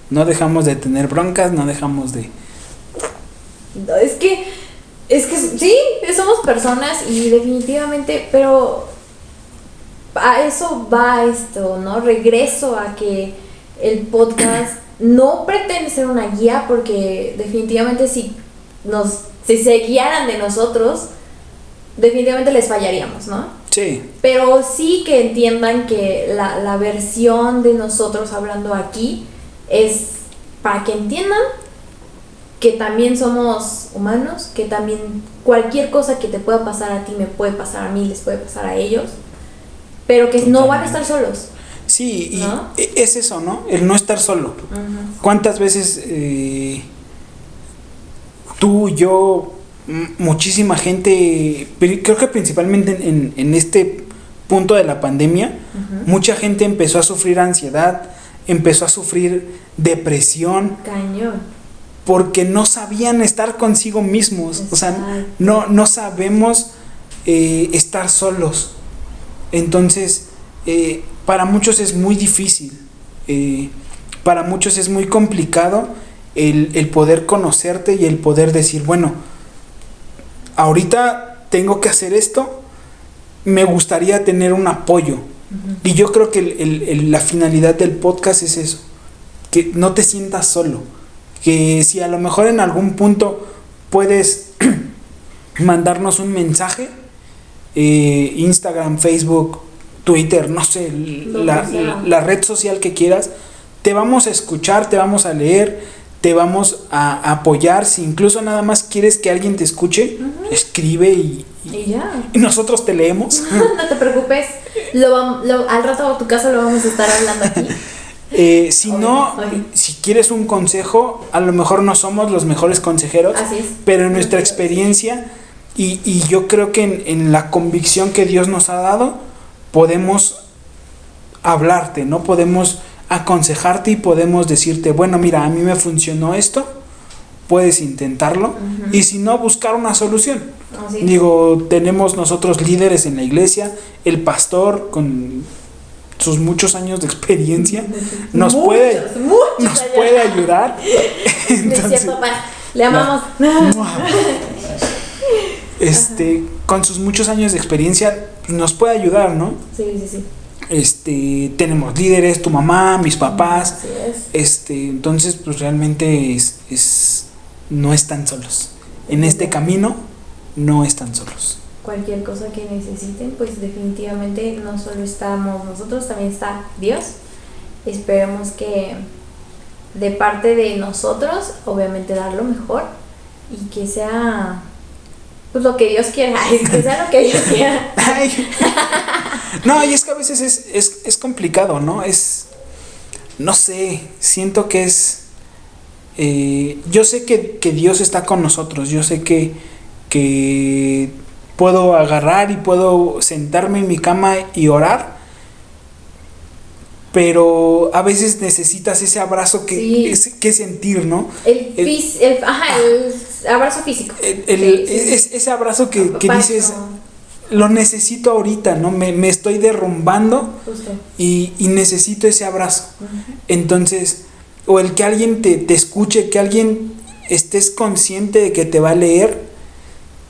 B: No dejamos de tener broncas, no dejamos de...
A: Es que, es que sí, somos personas y definitivamente, pero a eso va esto, ¿no? Regreso a que el podcast no pretende ser una guía porque definitivamente si nos si se guiaran de nosotros, definitivamente les fallaríamos, ¿no?
B: Sí.
A: Pero sí que entiendan que la, la versión de nosotros hablando aquí es para que entiendan que también somos humanos, que también cualquier cosa que te pueda pasar a ti me puede pasar a mí, les puede pasar a ellos, pero que no van a estar solos.
B: Sí, y
A: ¿No?
B: e- es eso, ¿no? El no estar solo. ¿Cuántas veces eh, tú, yo, muchísima gente, creo que principalmente en, en- este punto de la pandemia, mucha gente empezó a sufrir ansiedad, empezó a sufrir depresión,
A: Cañón.
B: porque no sabían estar consigo mismos, o sea, no, no sabemos eh, estar solos. Entonces, eh, para muchos es muy difícil, eh, para muchos es muy complicado el, el poder conocerte y el poder decir, bueno, ahorita tengo que hacer esto, me gustaría tener un apoyo. Y yo creo que el- el- el- la finalidad del podcast es eso, que no te sientas solo, que si a lo mejor en algún punto puedes mandarnos un mensaje, eh, Instagram, Facebook, Twitter, no sé, la- la red social que quieras, te vamos a escuchar, te vamos a leer, te vamos a apoyar, si incluso nada más quieres que alguien te escuche, escribe y, y-
A: Y ya.
B: y nosotros te leemos.
A: no te preocupes. Lo, al rato a tu casa lo vamos a estar hablando aquí.
B: Eh, si no, si quieres un consejo, a lo mejor no somos los mejores consejeros,
A: Así es.
B: pero en nuestra experiencia y, y yo creo que en, en la convicción que Dios nos ha dado, podemos hablarte, ¿no? Podemos aconsejarte y podemos decirte, bueno, mira, a mí me funcionó esto, puedes intentarlo y si no, buscar una solución.
A: Así.
B: Digo, tenemos nosotros líderes en la iglesia, el pastor con sus muchos años de experiencia nos
A: Muchos,
B: puede
A: muchos
B: nos
A: allá.
B: puede ayudar.
A: Decía
B: Entonces,
A: papá, le amamos.
B: este, con sus muchos años de experiencia nos puede ayudar, ¿no?
A: Sí, sí, sí.
B: Este, tenemos líderes, tu mamá, mis papás,
A: Así es.
B: este, entonces pues realmente es, es no están solos. En este camino no están solos.
A: Cualquier cosa que necesiten, pues definitivamente no solo estamos nosotros, también está Dios. Esperemos que de parte de nosotros, obviamente dar lo mejor y que sea pues lo que Dios quiera, que sea lo que Dios quiera.
B: No, y es que a veces es, es, es complicado, ¿no? Es, no sé, siento que es, eh, yo sé que, que Dios está con nosotros, yo sé que, que puedo agarrar y puedo sentarme en mi cama y orar, pero a veces necesitas ese abrazo que,
A: Sí.
B: que sentir, ¿no?
A: El,
B: El-
A: el- ajá, el abrazo físico.
B: El- el-
A: Sí, sí,
B: es- ese abrazo que, que dices, lo necesito ahorita, ¿no? Me, me estoy derrumbando y, y necesito ese abrazo. Entonces, o el que alguien te, te escuche, que alguien estés consciente de que te va a leer,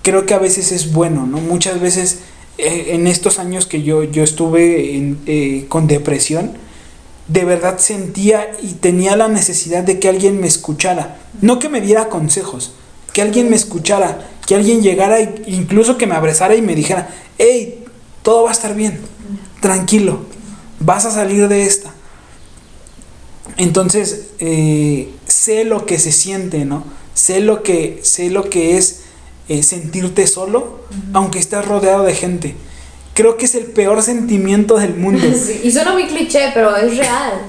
B: creo que a veces es bueno, ¿no? Muchas veces eh, en estos años que yo, yo estuve en, eh, con depresión, de verdad sentía y tenía la necesidad de que alguien me escuchara, no que me diera consejos, que alguien me escuchara, que alguien llegara e incluso que me abrazara y me dijera, hey, todo va a estar bien, tranquilo, vas a salir de esta. Entonces, eh, sé lo que se siente, ¿no? Sé lo que, sé lo que es eh, sentirte solo, aunque estés rodeado de gente. Creo que es el peor sentimiento del mundo.
A: Sí, y suena muy cliché, pero es real.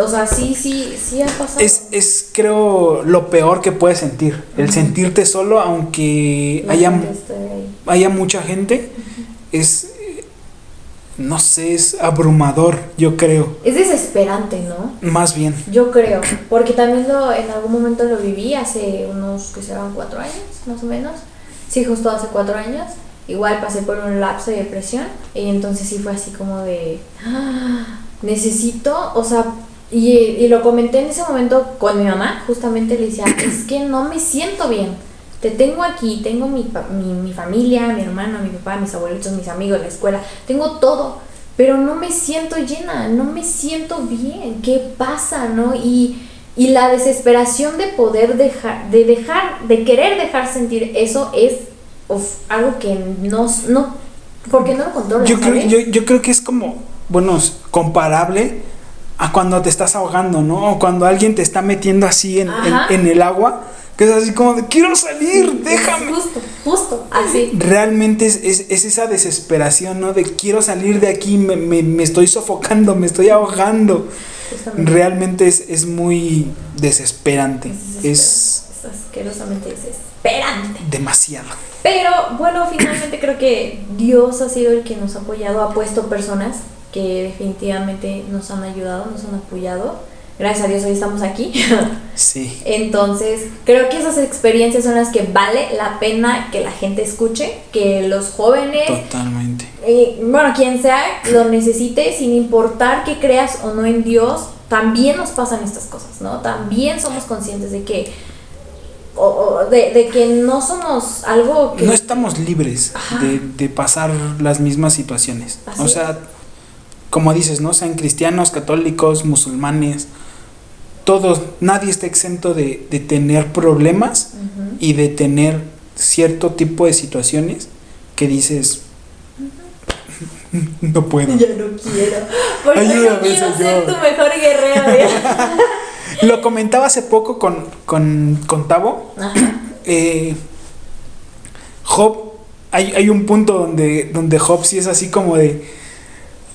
A: O sea, sí, sí, sí ha pasado.
B: Es, es, creo, lo peor que puedes sentir. El sentirte solo, aunque
A: La
B: haya, haya mucha gente, es... eh, no sé, es abrumador, yo creo.
A: Es desesperante, ¿no?
B: Más bien.
A: Yo creo, porque también lo, en algún momento lo viví hace unos, que serán cuatro años, más o menos. Sí, justo hace cuatro años. Igual pasé por un lapso de depresión y entonces sí fue así como de, "Ah, necesito, o sea, y, y lo comenté en ese momento con mi mamá, justamente le decía, es que no me siento bien. Te tengo aquí, tengo mi, mi, mi familia, mi hermano, mi papá, mis abuelitos, mis amigos, la escuela, tengo todo, pero no me siento llena, no me siento bien, ¿qué pasa, no? Y, y la desesperación de poder dejar, de dejar, de querer dejar sentir eso es uf, algo que no, no, porque no lo controlas,
B: Yo creo, yo, yo creo que es como, bueno, comparable a cuando te estás ahogando, ¿no? O cuando alguien te está metiendo así en, en- el agua, que es así como de, quiero salir, déjame.
A: Justo, justo, así.
B: Realmente es, es- es esa desesperación, ¿no? De quiero salir de aquí, me, me- me estoy sofocando, me estoy ahogando.
A: Justamente.
B: Realmente es, es muy desesperante.
A: Es
B: Es
A: Es asquerosamente desesperante.
B: demasiado.
A: Pero bueno, finalmente creo que Dios ha sido el que nos ha apoyado, ha puesto personas que definitivamente nos han ayudado, nos han apoyado. Gracias a Dios hoy estamos aquí.
B: Sí.
A: Entonces, creo que esas experiencias son las que vale la pena que la gente escuche, que los jóvenes,
B: Totalmente.
A: eh, bueno, quien sea, lo necesite, sin importar que creas o no en Dios, también nos pasan estas cosas, ¿no? También somos conscientes de que, o, o de, de que no somos algo que...
B: No estamos libres de, de pasar las mismas situaciones.
A: Así
B: o sea, como dices, ¿no? Sean cristianos, católicos, musulmanes, todos, nadie está exento de, de tener problemas y de tener cierto tipo de situaciones que dices, no puedo.
A: Ya no quiero. Porque
B: Ayúdame,
A: yo quiero ser tu mejor guerrero. ya.
B: Lo comentaba hace poco con, con, con Tavo. Eh, Job, hay, hay un punto donde, donde Job sí es así como de,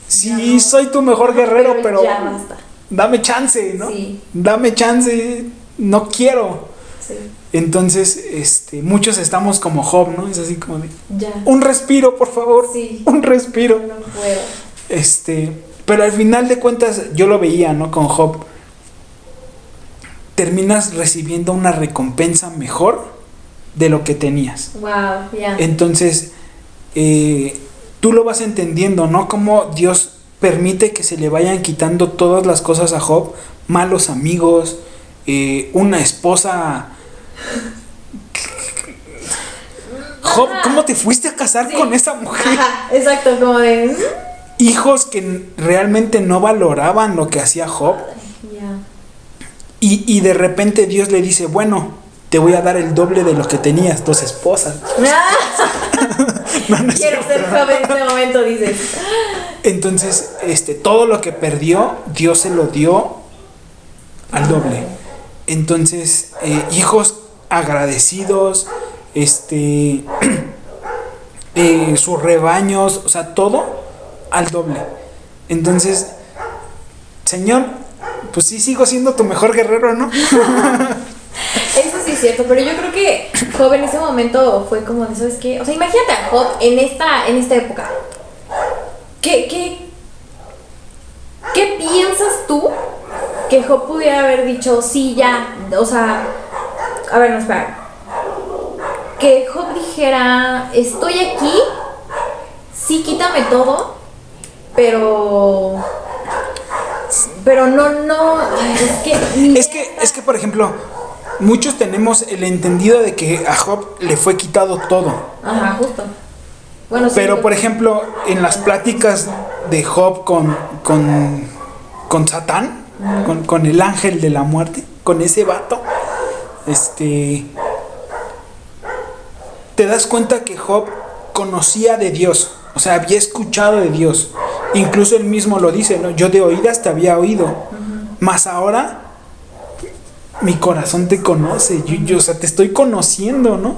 B: sí,
A: no.
B: soy tu mejor guerrero, pero
A: Ya basta.
B: dame chance, ¿no?
A: Sí.
B: Dame chance, no quiero.
A: Sí.
B: Entonces, este, muchos estamos como Job, ¿no? Es así como de,
A: Ya.
B: un respiro, por favor,
A: Sí.
B: un respiro.
A: No puedo.
B: Este, pero al final de cuentas, yo lo veía, ¿no? Con Job. Terminas recibiendo una recompensa mejor de lo que tenías.
A: Wow, ya.
B: Entonces, eh, tú lo vas entendiendo, ¿no? Cómo Dios permite que se le vayan quitando todas las cosas a Job, malos amigos, eh, una esposa. Job. ¿cómo te fuiste a casar
A: Sí.
B: con esa mujer?
A: Ajá, exacto, como de. "Mm".
B: Hijos que realmente no valoraban lo que hacía Job.
A: Ya.
B: Y, y de repente Dios le dice, bueno, te voy a dar el doble de lo que tenías, dos esposas. No, no es
A: Quiero ser joven en este momento, dices.
B: Entonces, este, todo lo que perdió, Dios se lo dio al doble. Entonces, eh, hijos agradecidos, este, eh, sus rebaños, o sea, todo al doble. Entonces, Señor, pues sí sigo siendo tu mejor guerrero, ¿no?
A: Cierto, pero yo creo que Job en ese momento fue como de, ¿sabes qué? O sea, imagínate a Job en esta, en esta época. ¿Qué, qué, ¿Qué piensas tú que Job pudiera haber dicho, sí, ya? O sea, a ver, no, espera. Que Job dijera, estoy aquí, sí, quítame todo, pero... Pero no, no, es que...
B: Es que, es que, por ejemplo, muchos tenemos el entendido de que a Job le fue quitado todo.
A: Ajá, justo. Bueno,
B: Pero, por ejemplo, en las pláticas de Job con, con, con Satán, con, con el ángel de la muerte, con ese vato, este. Te das cuenta que Job conocía de Dios, o sea, había escuchado de Dios. Incluso él mismo lo dice, ¿no? Yo de oídas te había oído, mas ahora mi corazón te conoce, yo, yo, o sea, te estoy conociendo, ¿no?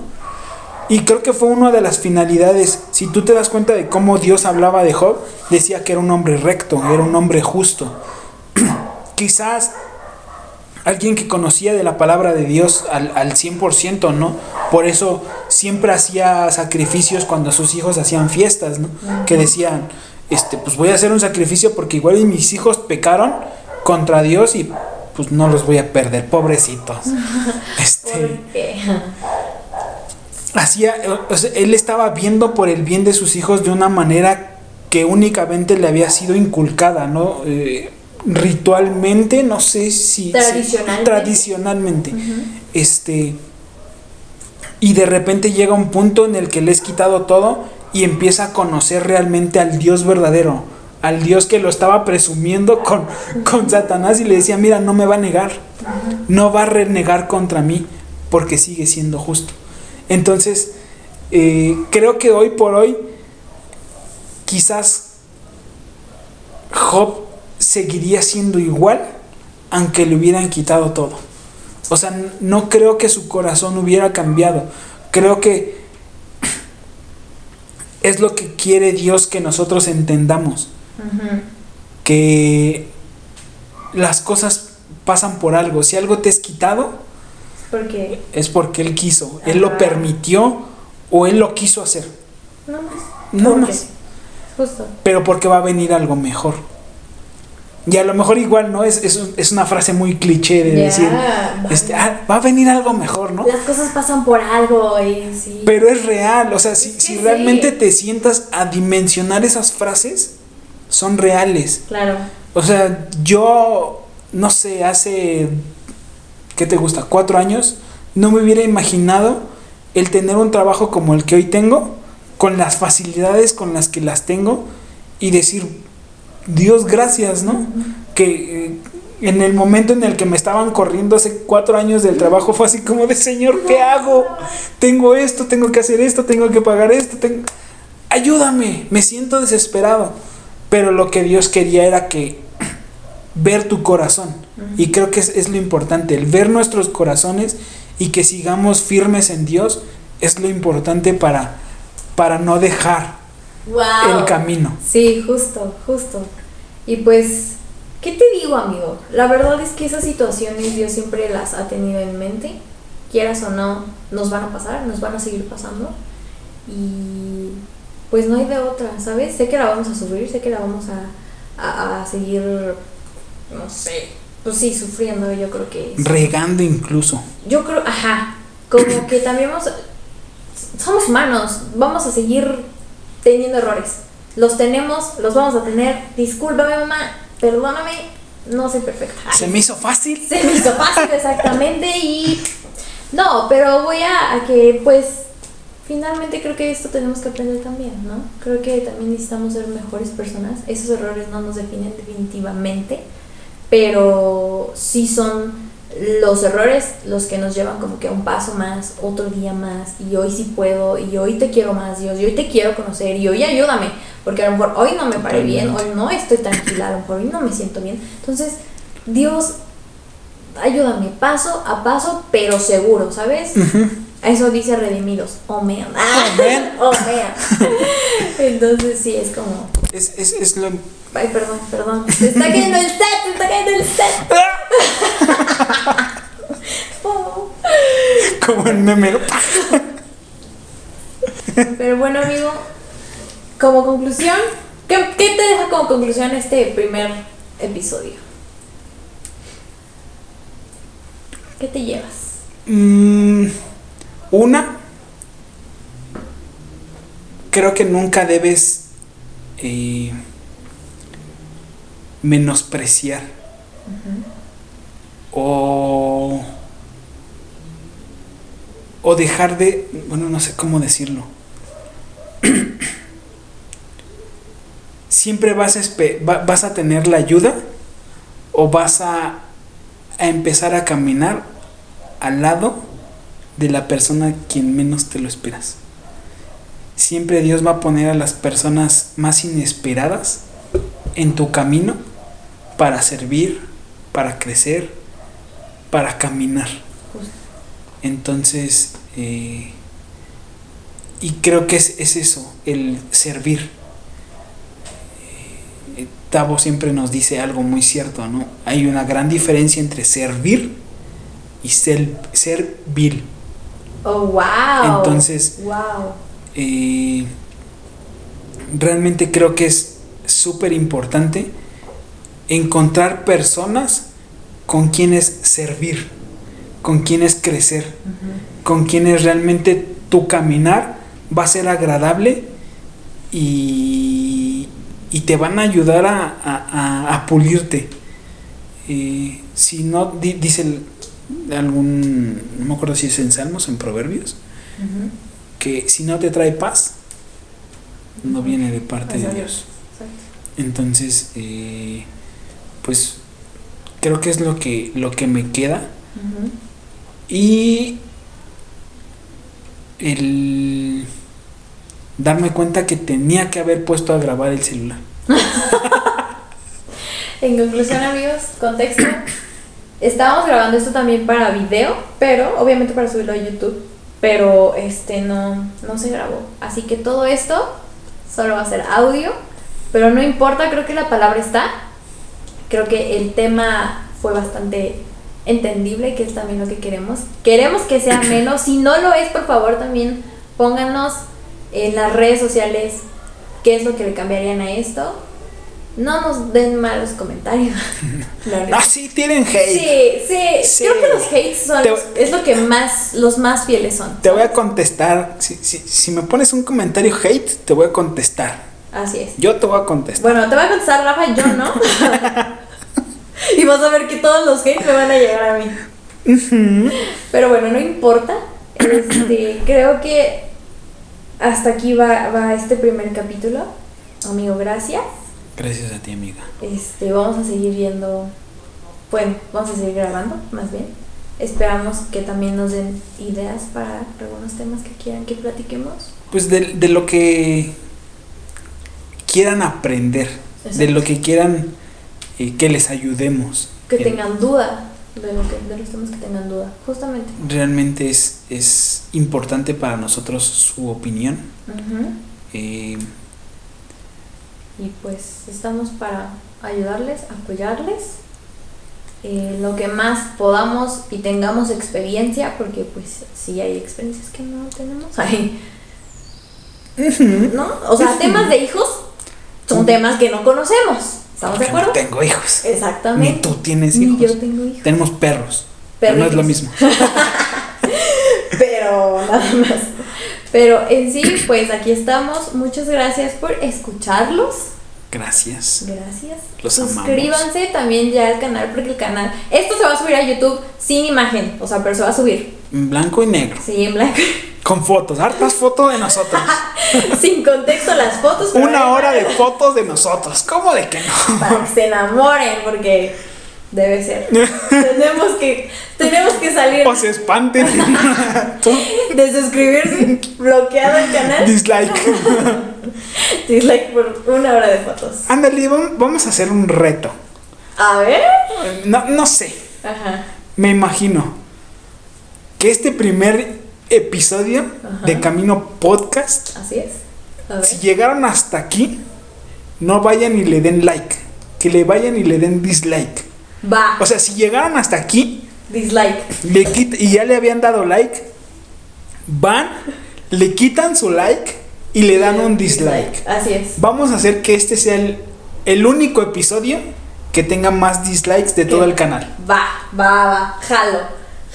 B: Y creo que fue una de las finalidades. Si tú te das cuenta de cómo Dios hablaba de Job, decía que era un hombre recto, era un hombre justo. Quizás alguien que conocía de la palabra de Dios al, al 100%, ¿no? Por eso siempre hacía sacrificios cuando sus hijos hacían fiestas, ¿no? Que decían, este, pues voy a hacer un sacrificio porque igual mis hijos pecaron contra Dios y pues no los voy a perder, pobrecitos. Este,
A: ¿Por qué?
B: hacía, o sea, él estaba viendo por el bien de sus hijos de una manera que únicamente le había sido inculcada, ¿no? Eh, ritualmente, no sé si... si-
A: Tradicionalmente.
B: tradicionalmente. Este... Y de repente llega un punto en el que le es quitado todo y empieza a conocer realmente al Dios verdadero, al Dios que lo estaba presumiendo con, con Satanás y le decía, mira, no me va a negar, no va a renegar contra mí porque sigue siendo justo. Entonces, eh, creo que hoy por hoy, quizás Job seguiría siendo igual aunque le hubieran quitado todo. O sea, no creo que su corazón hubiera cambiado. Creo que es lo que quiere Dios que nosotros entendamos. Que las cosas pasan por algo. Si algo te es quitado, es porque Él quiso. Él lo permitió o Él lo quiso hacer.
A: no más.
B: No más.
A: Justo.
B: Pero porque va a venir algo mejor. Y a lo mejor igual, ¿no? Es, es, es una frase muy cliché de decir,
A: va.
B: este, "Ah, va a venir algo mejor, ¿no?
A: Las cosas pasan por algo y sí.
B: Pero es real, o sea, si, si
A: sí.
B: realmente te sientas a dimensionar esas frases, son reales.
A: Claro.
B: O sea, yo, no sé, hace, ¿qué te gusta? Cuatro años, no me hubiera imaginado el tener un trabajo como el que hoy tengo, con las facilidades con las que las tengo, y decir, Dios gracias, ¿no? Que eh, en el momento en el que me estaban corriendo hace cuatro años del trabajo fue así como de, Señor, ¿qué hago? Tengo esto, tengo que hacer esto, tengo que pagar esto, tengo... ayúdame, me siento desesperado. Pero lo que Dios quería era que ver tu corazón. Y creo que es, es lo importante, el ver nuestros corazones y que sigamos firmes en Dios es lo importante para, para no dejar
A: Wow.
B: el camino.
A: Sí, justo, justo. Y pues, ¿qué te digo, amigo? La verdad es que esas situaciones Dios siempre las ha tenido en mente. Quieras o no, nos van a pasar, nos van a seguir pasando. Y pues no hay de otra, ¿sabes? Sé que la vamos a sufrir, sé que la vamos a, a, a seguir, no sé, pues sí, sufriendo, yo creo que... es-
B: Regando incluso.
A: yo creo, ajá, como que también vamos, somos humanos, vamos a seguir teniendo errores. Los tenemos, los vamos a tener. Discúlpame, mamá, perdóname, no soy perfecta.
B: Se me hizo fácil.
A: se me hizo fácil, exactamente, y no, pero voy a, a que, pues, finalmente creo que esto tenemos que aprender también, ¿no? Creo que también necesitamos ser mejores personas. Esos errores no nos definen definitivamente, pero sí son los errores los que nos llevan como que a un paso más, otro día más, y hoy sí puedo, y hoy te quiero más, Dios, y hoy te quiero conocer, y hoy ayúdame, porque a lo mejor hoy no me paré bien, hoy no estoy tranquila, a lo mejor hoy no me siento bien. Entonces, Dios, ayúdame paso a paso, pero seguro, ¿sabes? Eso dice redimidos. Oh man. Oh man. Entonces sí, es como.
B: Es, es, es lo.
A: Ay, perdón, perdón. Se está cayendo el set, se está cayendo el set. Oh.
B: Como el meme. ¿no?
A: Pero bueno, amigo, como conclusión, ¿qué, qué te deja como conclusión este primer episodio? ¿Qué te llevas?
B: Mm, una, creo que nunca debes eh, menospreciar o, o dejar de, bueno, no sé cómo decirlo. Siempre vas a, vas a tener la ayuda o vas a, a empezar a caminar al lado de la persona quien menos te lo esperas. Siempre Dios va a poner a las personas más inesperadas en tu camino para servir, para crecer, para caminar. Entonces, eh, y creo que es, es eso, el servir. Eh, Tavo siempre nos dice algo muy cierto, ¿no? Hay una gran diferencia entre servir y ser, servir.
A: Oh, wow.
B: Entonces-
A: Wow.
B: Eh, realmente creo que es súper importante encontrar personas con quienes servir, con quienes crecer, con quienes realmente tu caminar va a ser agradable y, y te van a ayudar a, a- a pulirte. Eh, si no, di- dice el- algún, no me acuerdo si es en Salmos, en Proverbios, que si no te trae paz, no viene de parte de. Dios. Entonces, eh, pues creo que es lo que, lo que me queda. Y el darme cuenta que tenía que haber puesto a grabar el celular.
A: En conclusión, amigos, contexto. Estábamos grabando esto también para video, pero obviamente para subirlo a YouTube, pero este no, no se grabó. Así que todo esto solo va a ser audio, pero no importa, creo que la palabra está. Creo que el tema fue bastante entendible, que es también lo que queremos. Queremos que sea menos, si no lo es, por favor también pónganos en las redes sociales qué es lo que le cambiarían a esto. No nos den malos comentarios.
B: Ah, sí, tienen hate.
A: Sí, sí,
B: Sí.
A: Creo que los hates son
B: Te-
A: es lo que más los más fieles son.
B: Te voy a contestar. Si, si, si me pones un comentario hate, te voy a contestar.
A: Así es.
B: Yo te voy a contestar.
A: Bueno, te voy a contestar Rafa, yo no. y vas a ver que todos los hates me van a llegar a mí. Pero bueno, no importa. Este, creo que hasta aquí va, va este primer capítulo. Amigo, gracias.
B: Gracias a ti, amiga.
A: Este, vamos a seguir viendo, bueno, vamos a seguir grabando, más bien. Esperamos que también nos den ideas para algunos temas que quieran que platiquemos.
B: Pues de, de lo que quieran aprender, de lo que quieran eh, que les ayudemos.
A: Que
B: En-
A: tengan duda de, lo que, de los temas que tengan duda, justamente.
B: Realmente es, es importante para nosotros su opinión. Eh,
A: Y pues estamos para ayudarles, apoyarles. eh, lo que más podamos y tengamos experiencia, porque pues sí hay experiencias que no tenemos. Ay, ¿No? O sea, temas de hijos son temas que no conocemos. ¿Estamos de
B: porque no
A: acuerdo?
B: tengo hijos.
A: Exactamente.
B: Ni tú tienes
A: Ni
B: hijos.
A: yo tengo hijos.
B: Tenemos perros. Pero no es lo mismo.
A: Pero nada más. Pero en sí, pues aquí estamos. Muchas gracias por escucharlos.
B: Gracias.
A: Gracias.
B: Los amamos.
A: Suscríbanse también ya al canal porque el canal. Esto se va a subir a YouTube sin imagen. O sea, pero se va a subir.
B: En blanco y negro.
A: Sí, en blanco.
B: Con fotos. Hartas fotos de nosotros.
A: sin contexto las fotos.
B: Una hora de fotos de nosotros. ¿Cómo de que no?
A: Para que se enamoren, porque debe ser. tenemos que tenemos que salir
B: O se espanten.
A: De suscribirse, bloqueado el canal.
B: Dislike.
A: Dislike por una hora de fotos.
B: Ándale, vam- vamos a hacer un reto.
A: A ver.
B: No, no sé.
A: Ajá.
B: Me imagino que este primer episodio
A: Ajá.
B: de Camino Podcast,
A: Así es. A ver.
B: si llegaron hasta aquí, no vayan y le den like. Que le vayan y le den dislike.
A: Va.
B: O sea, si llegaron hasta aquí
A: Dislike.
B: le quit- y ya le habían dado like, van, le quitan su like y le dan un dislike.
A: Así es.
B: Vamos a hacer que este sea el, el único episodio que tenga más dislikes de todo el canal.
A: Va, va, va. Jalo.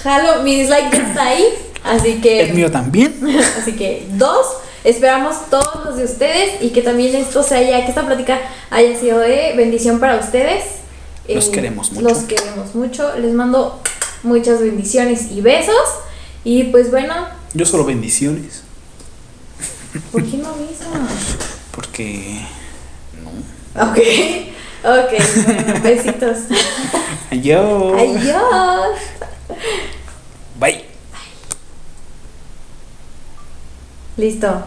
A: Jalo. Mi dislike ya está ahí. Así que.
B: El mío también.
A: Así que dos. Esperamos todos los de ustedes y que también esto se haya, que esta plática haya sido de bendición para ustedes. Eh,
B: Los queremos mucho.
A: Los queremos mucho. Les mando muchas bendiciones y besos. Y pues bueno,
B: Yo solo bendiciones.
A: ¿por qué no besos?
B: Porque.
A: Ok, ok, bueno, besitos.
B: Adiós.
A: Adiós.
B: Bye.
A: Listo.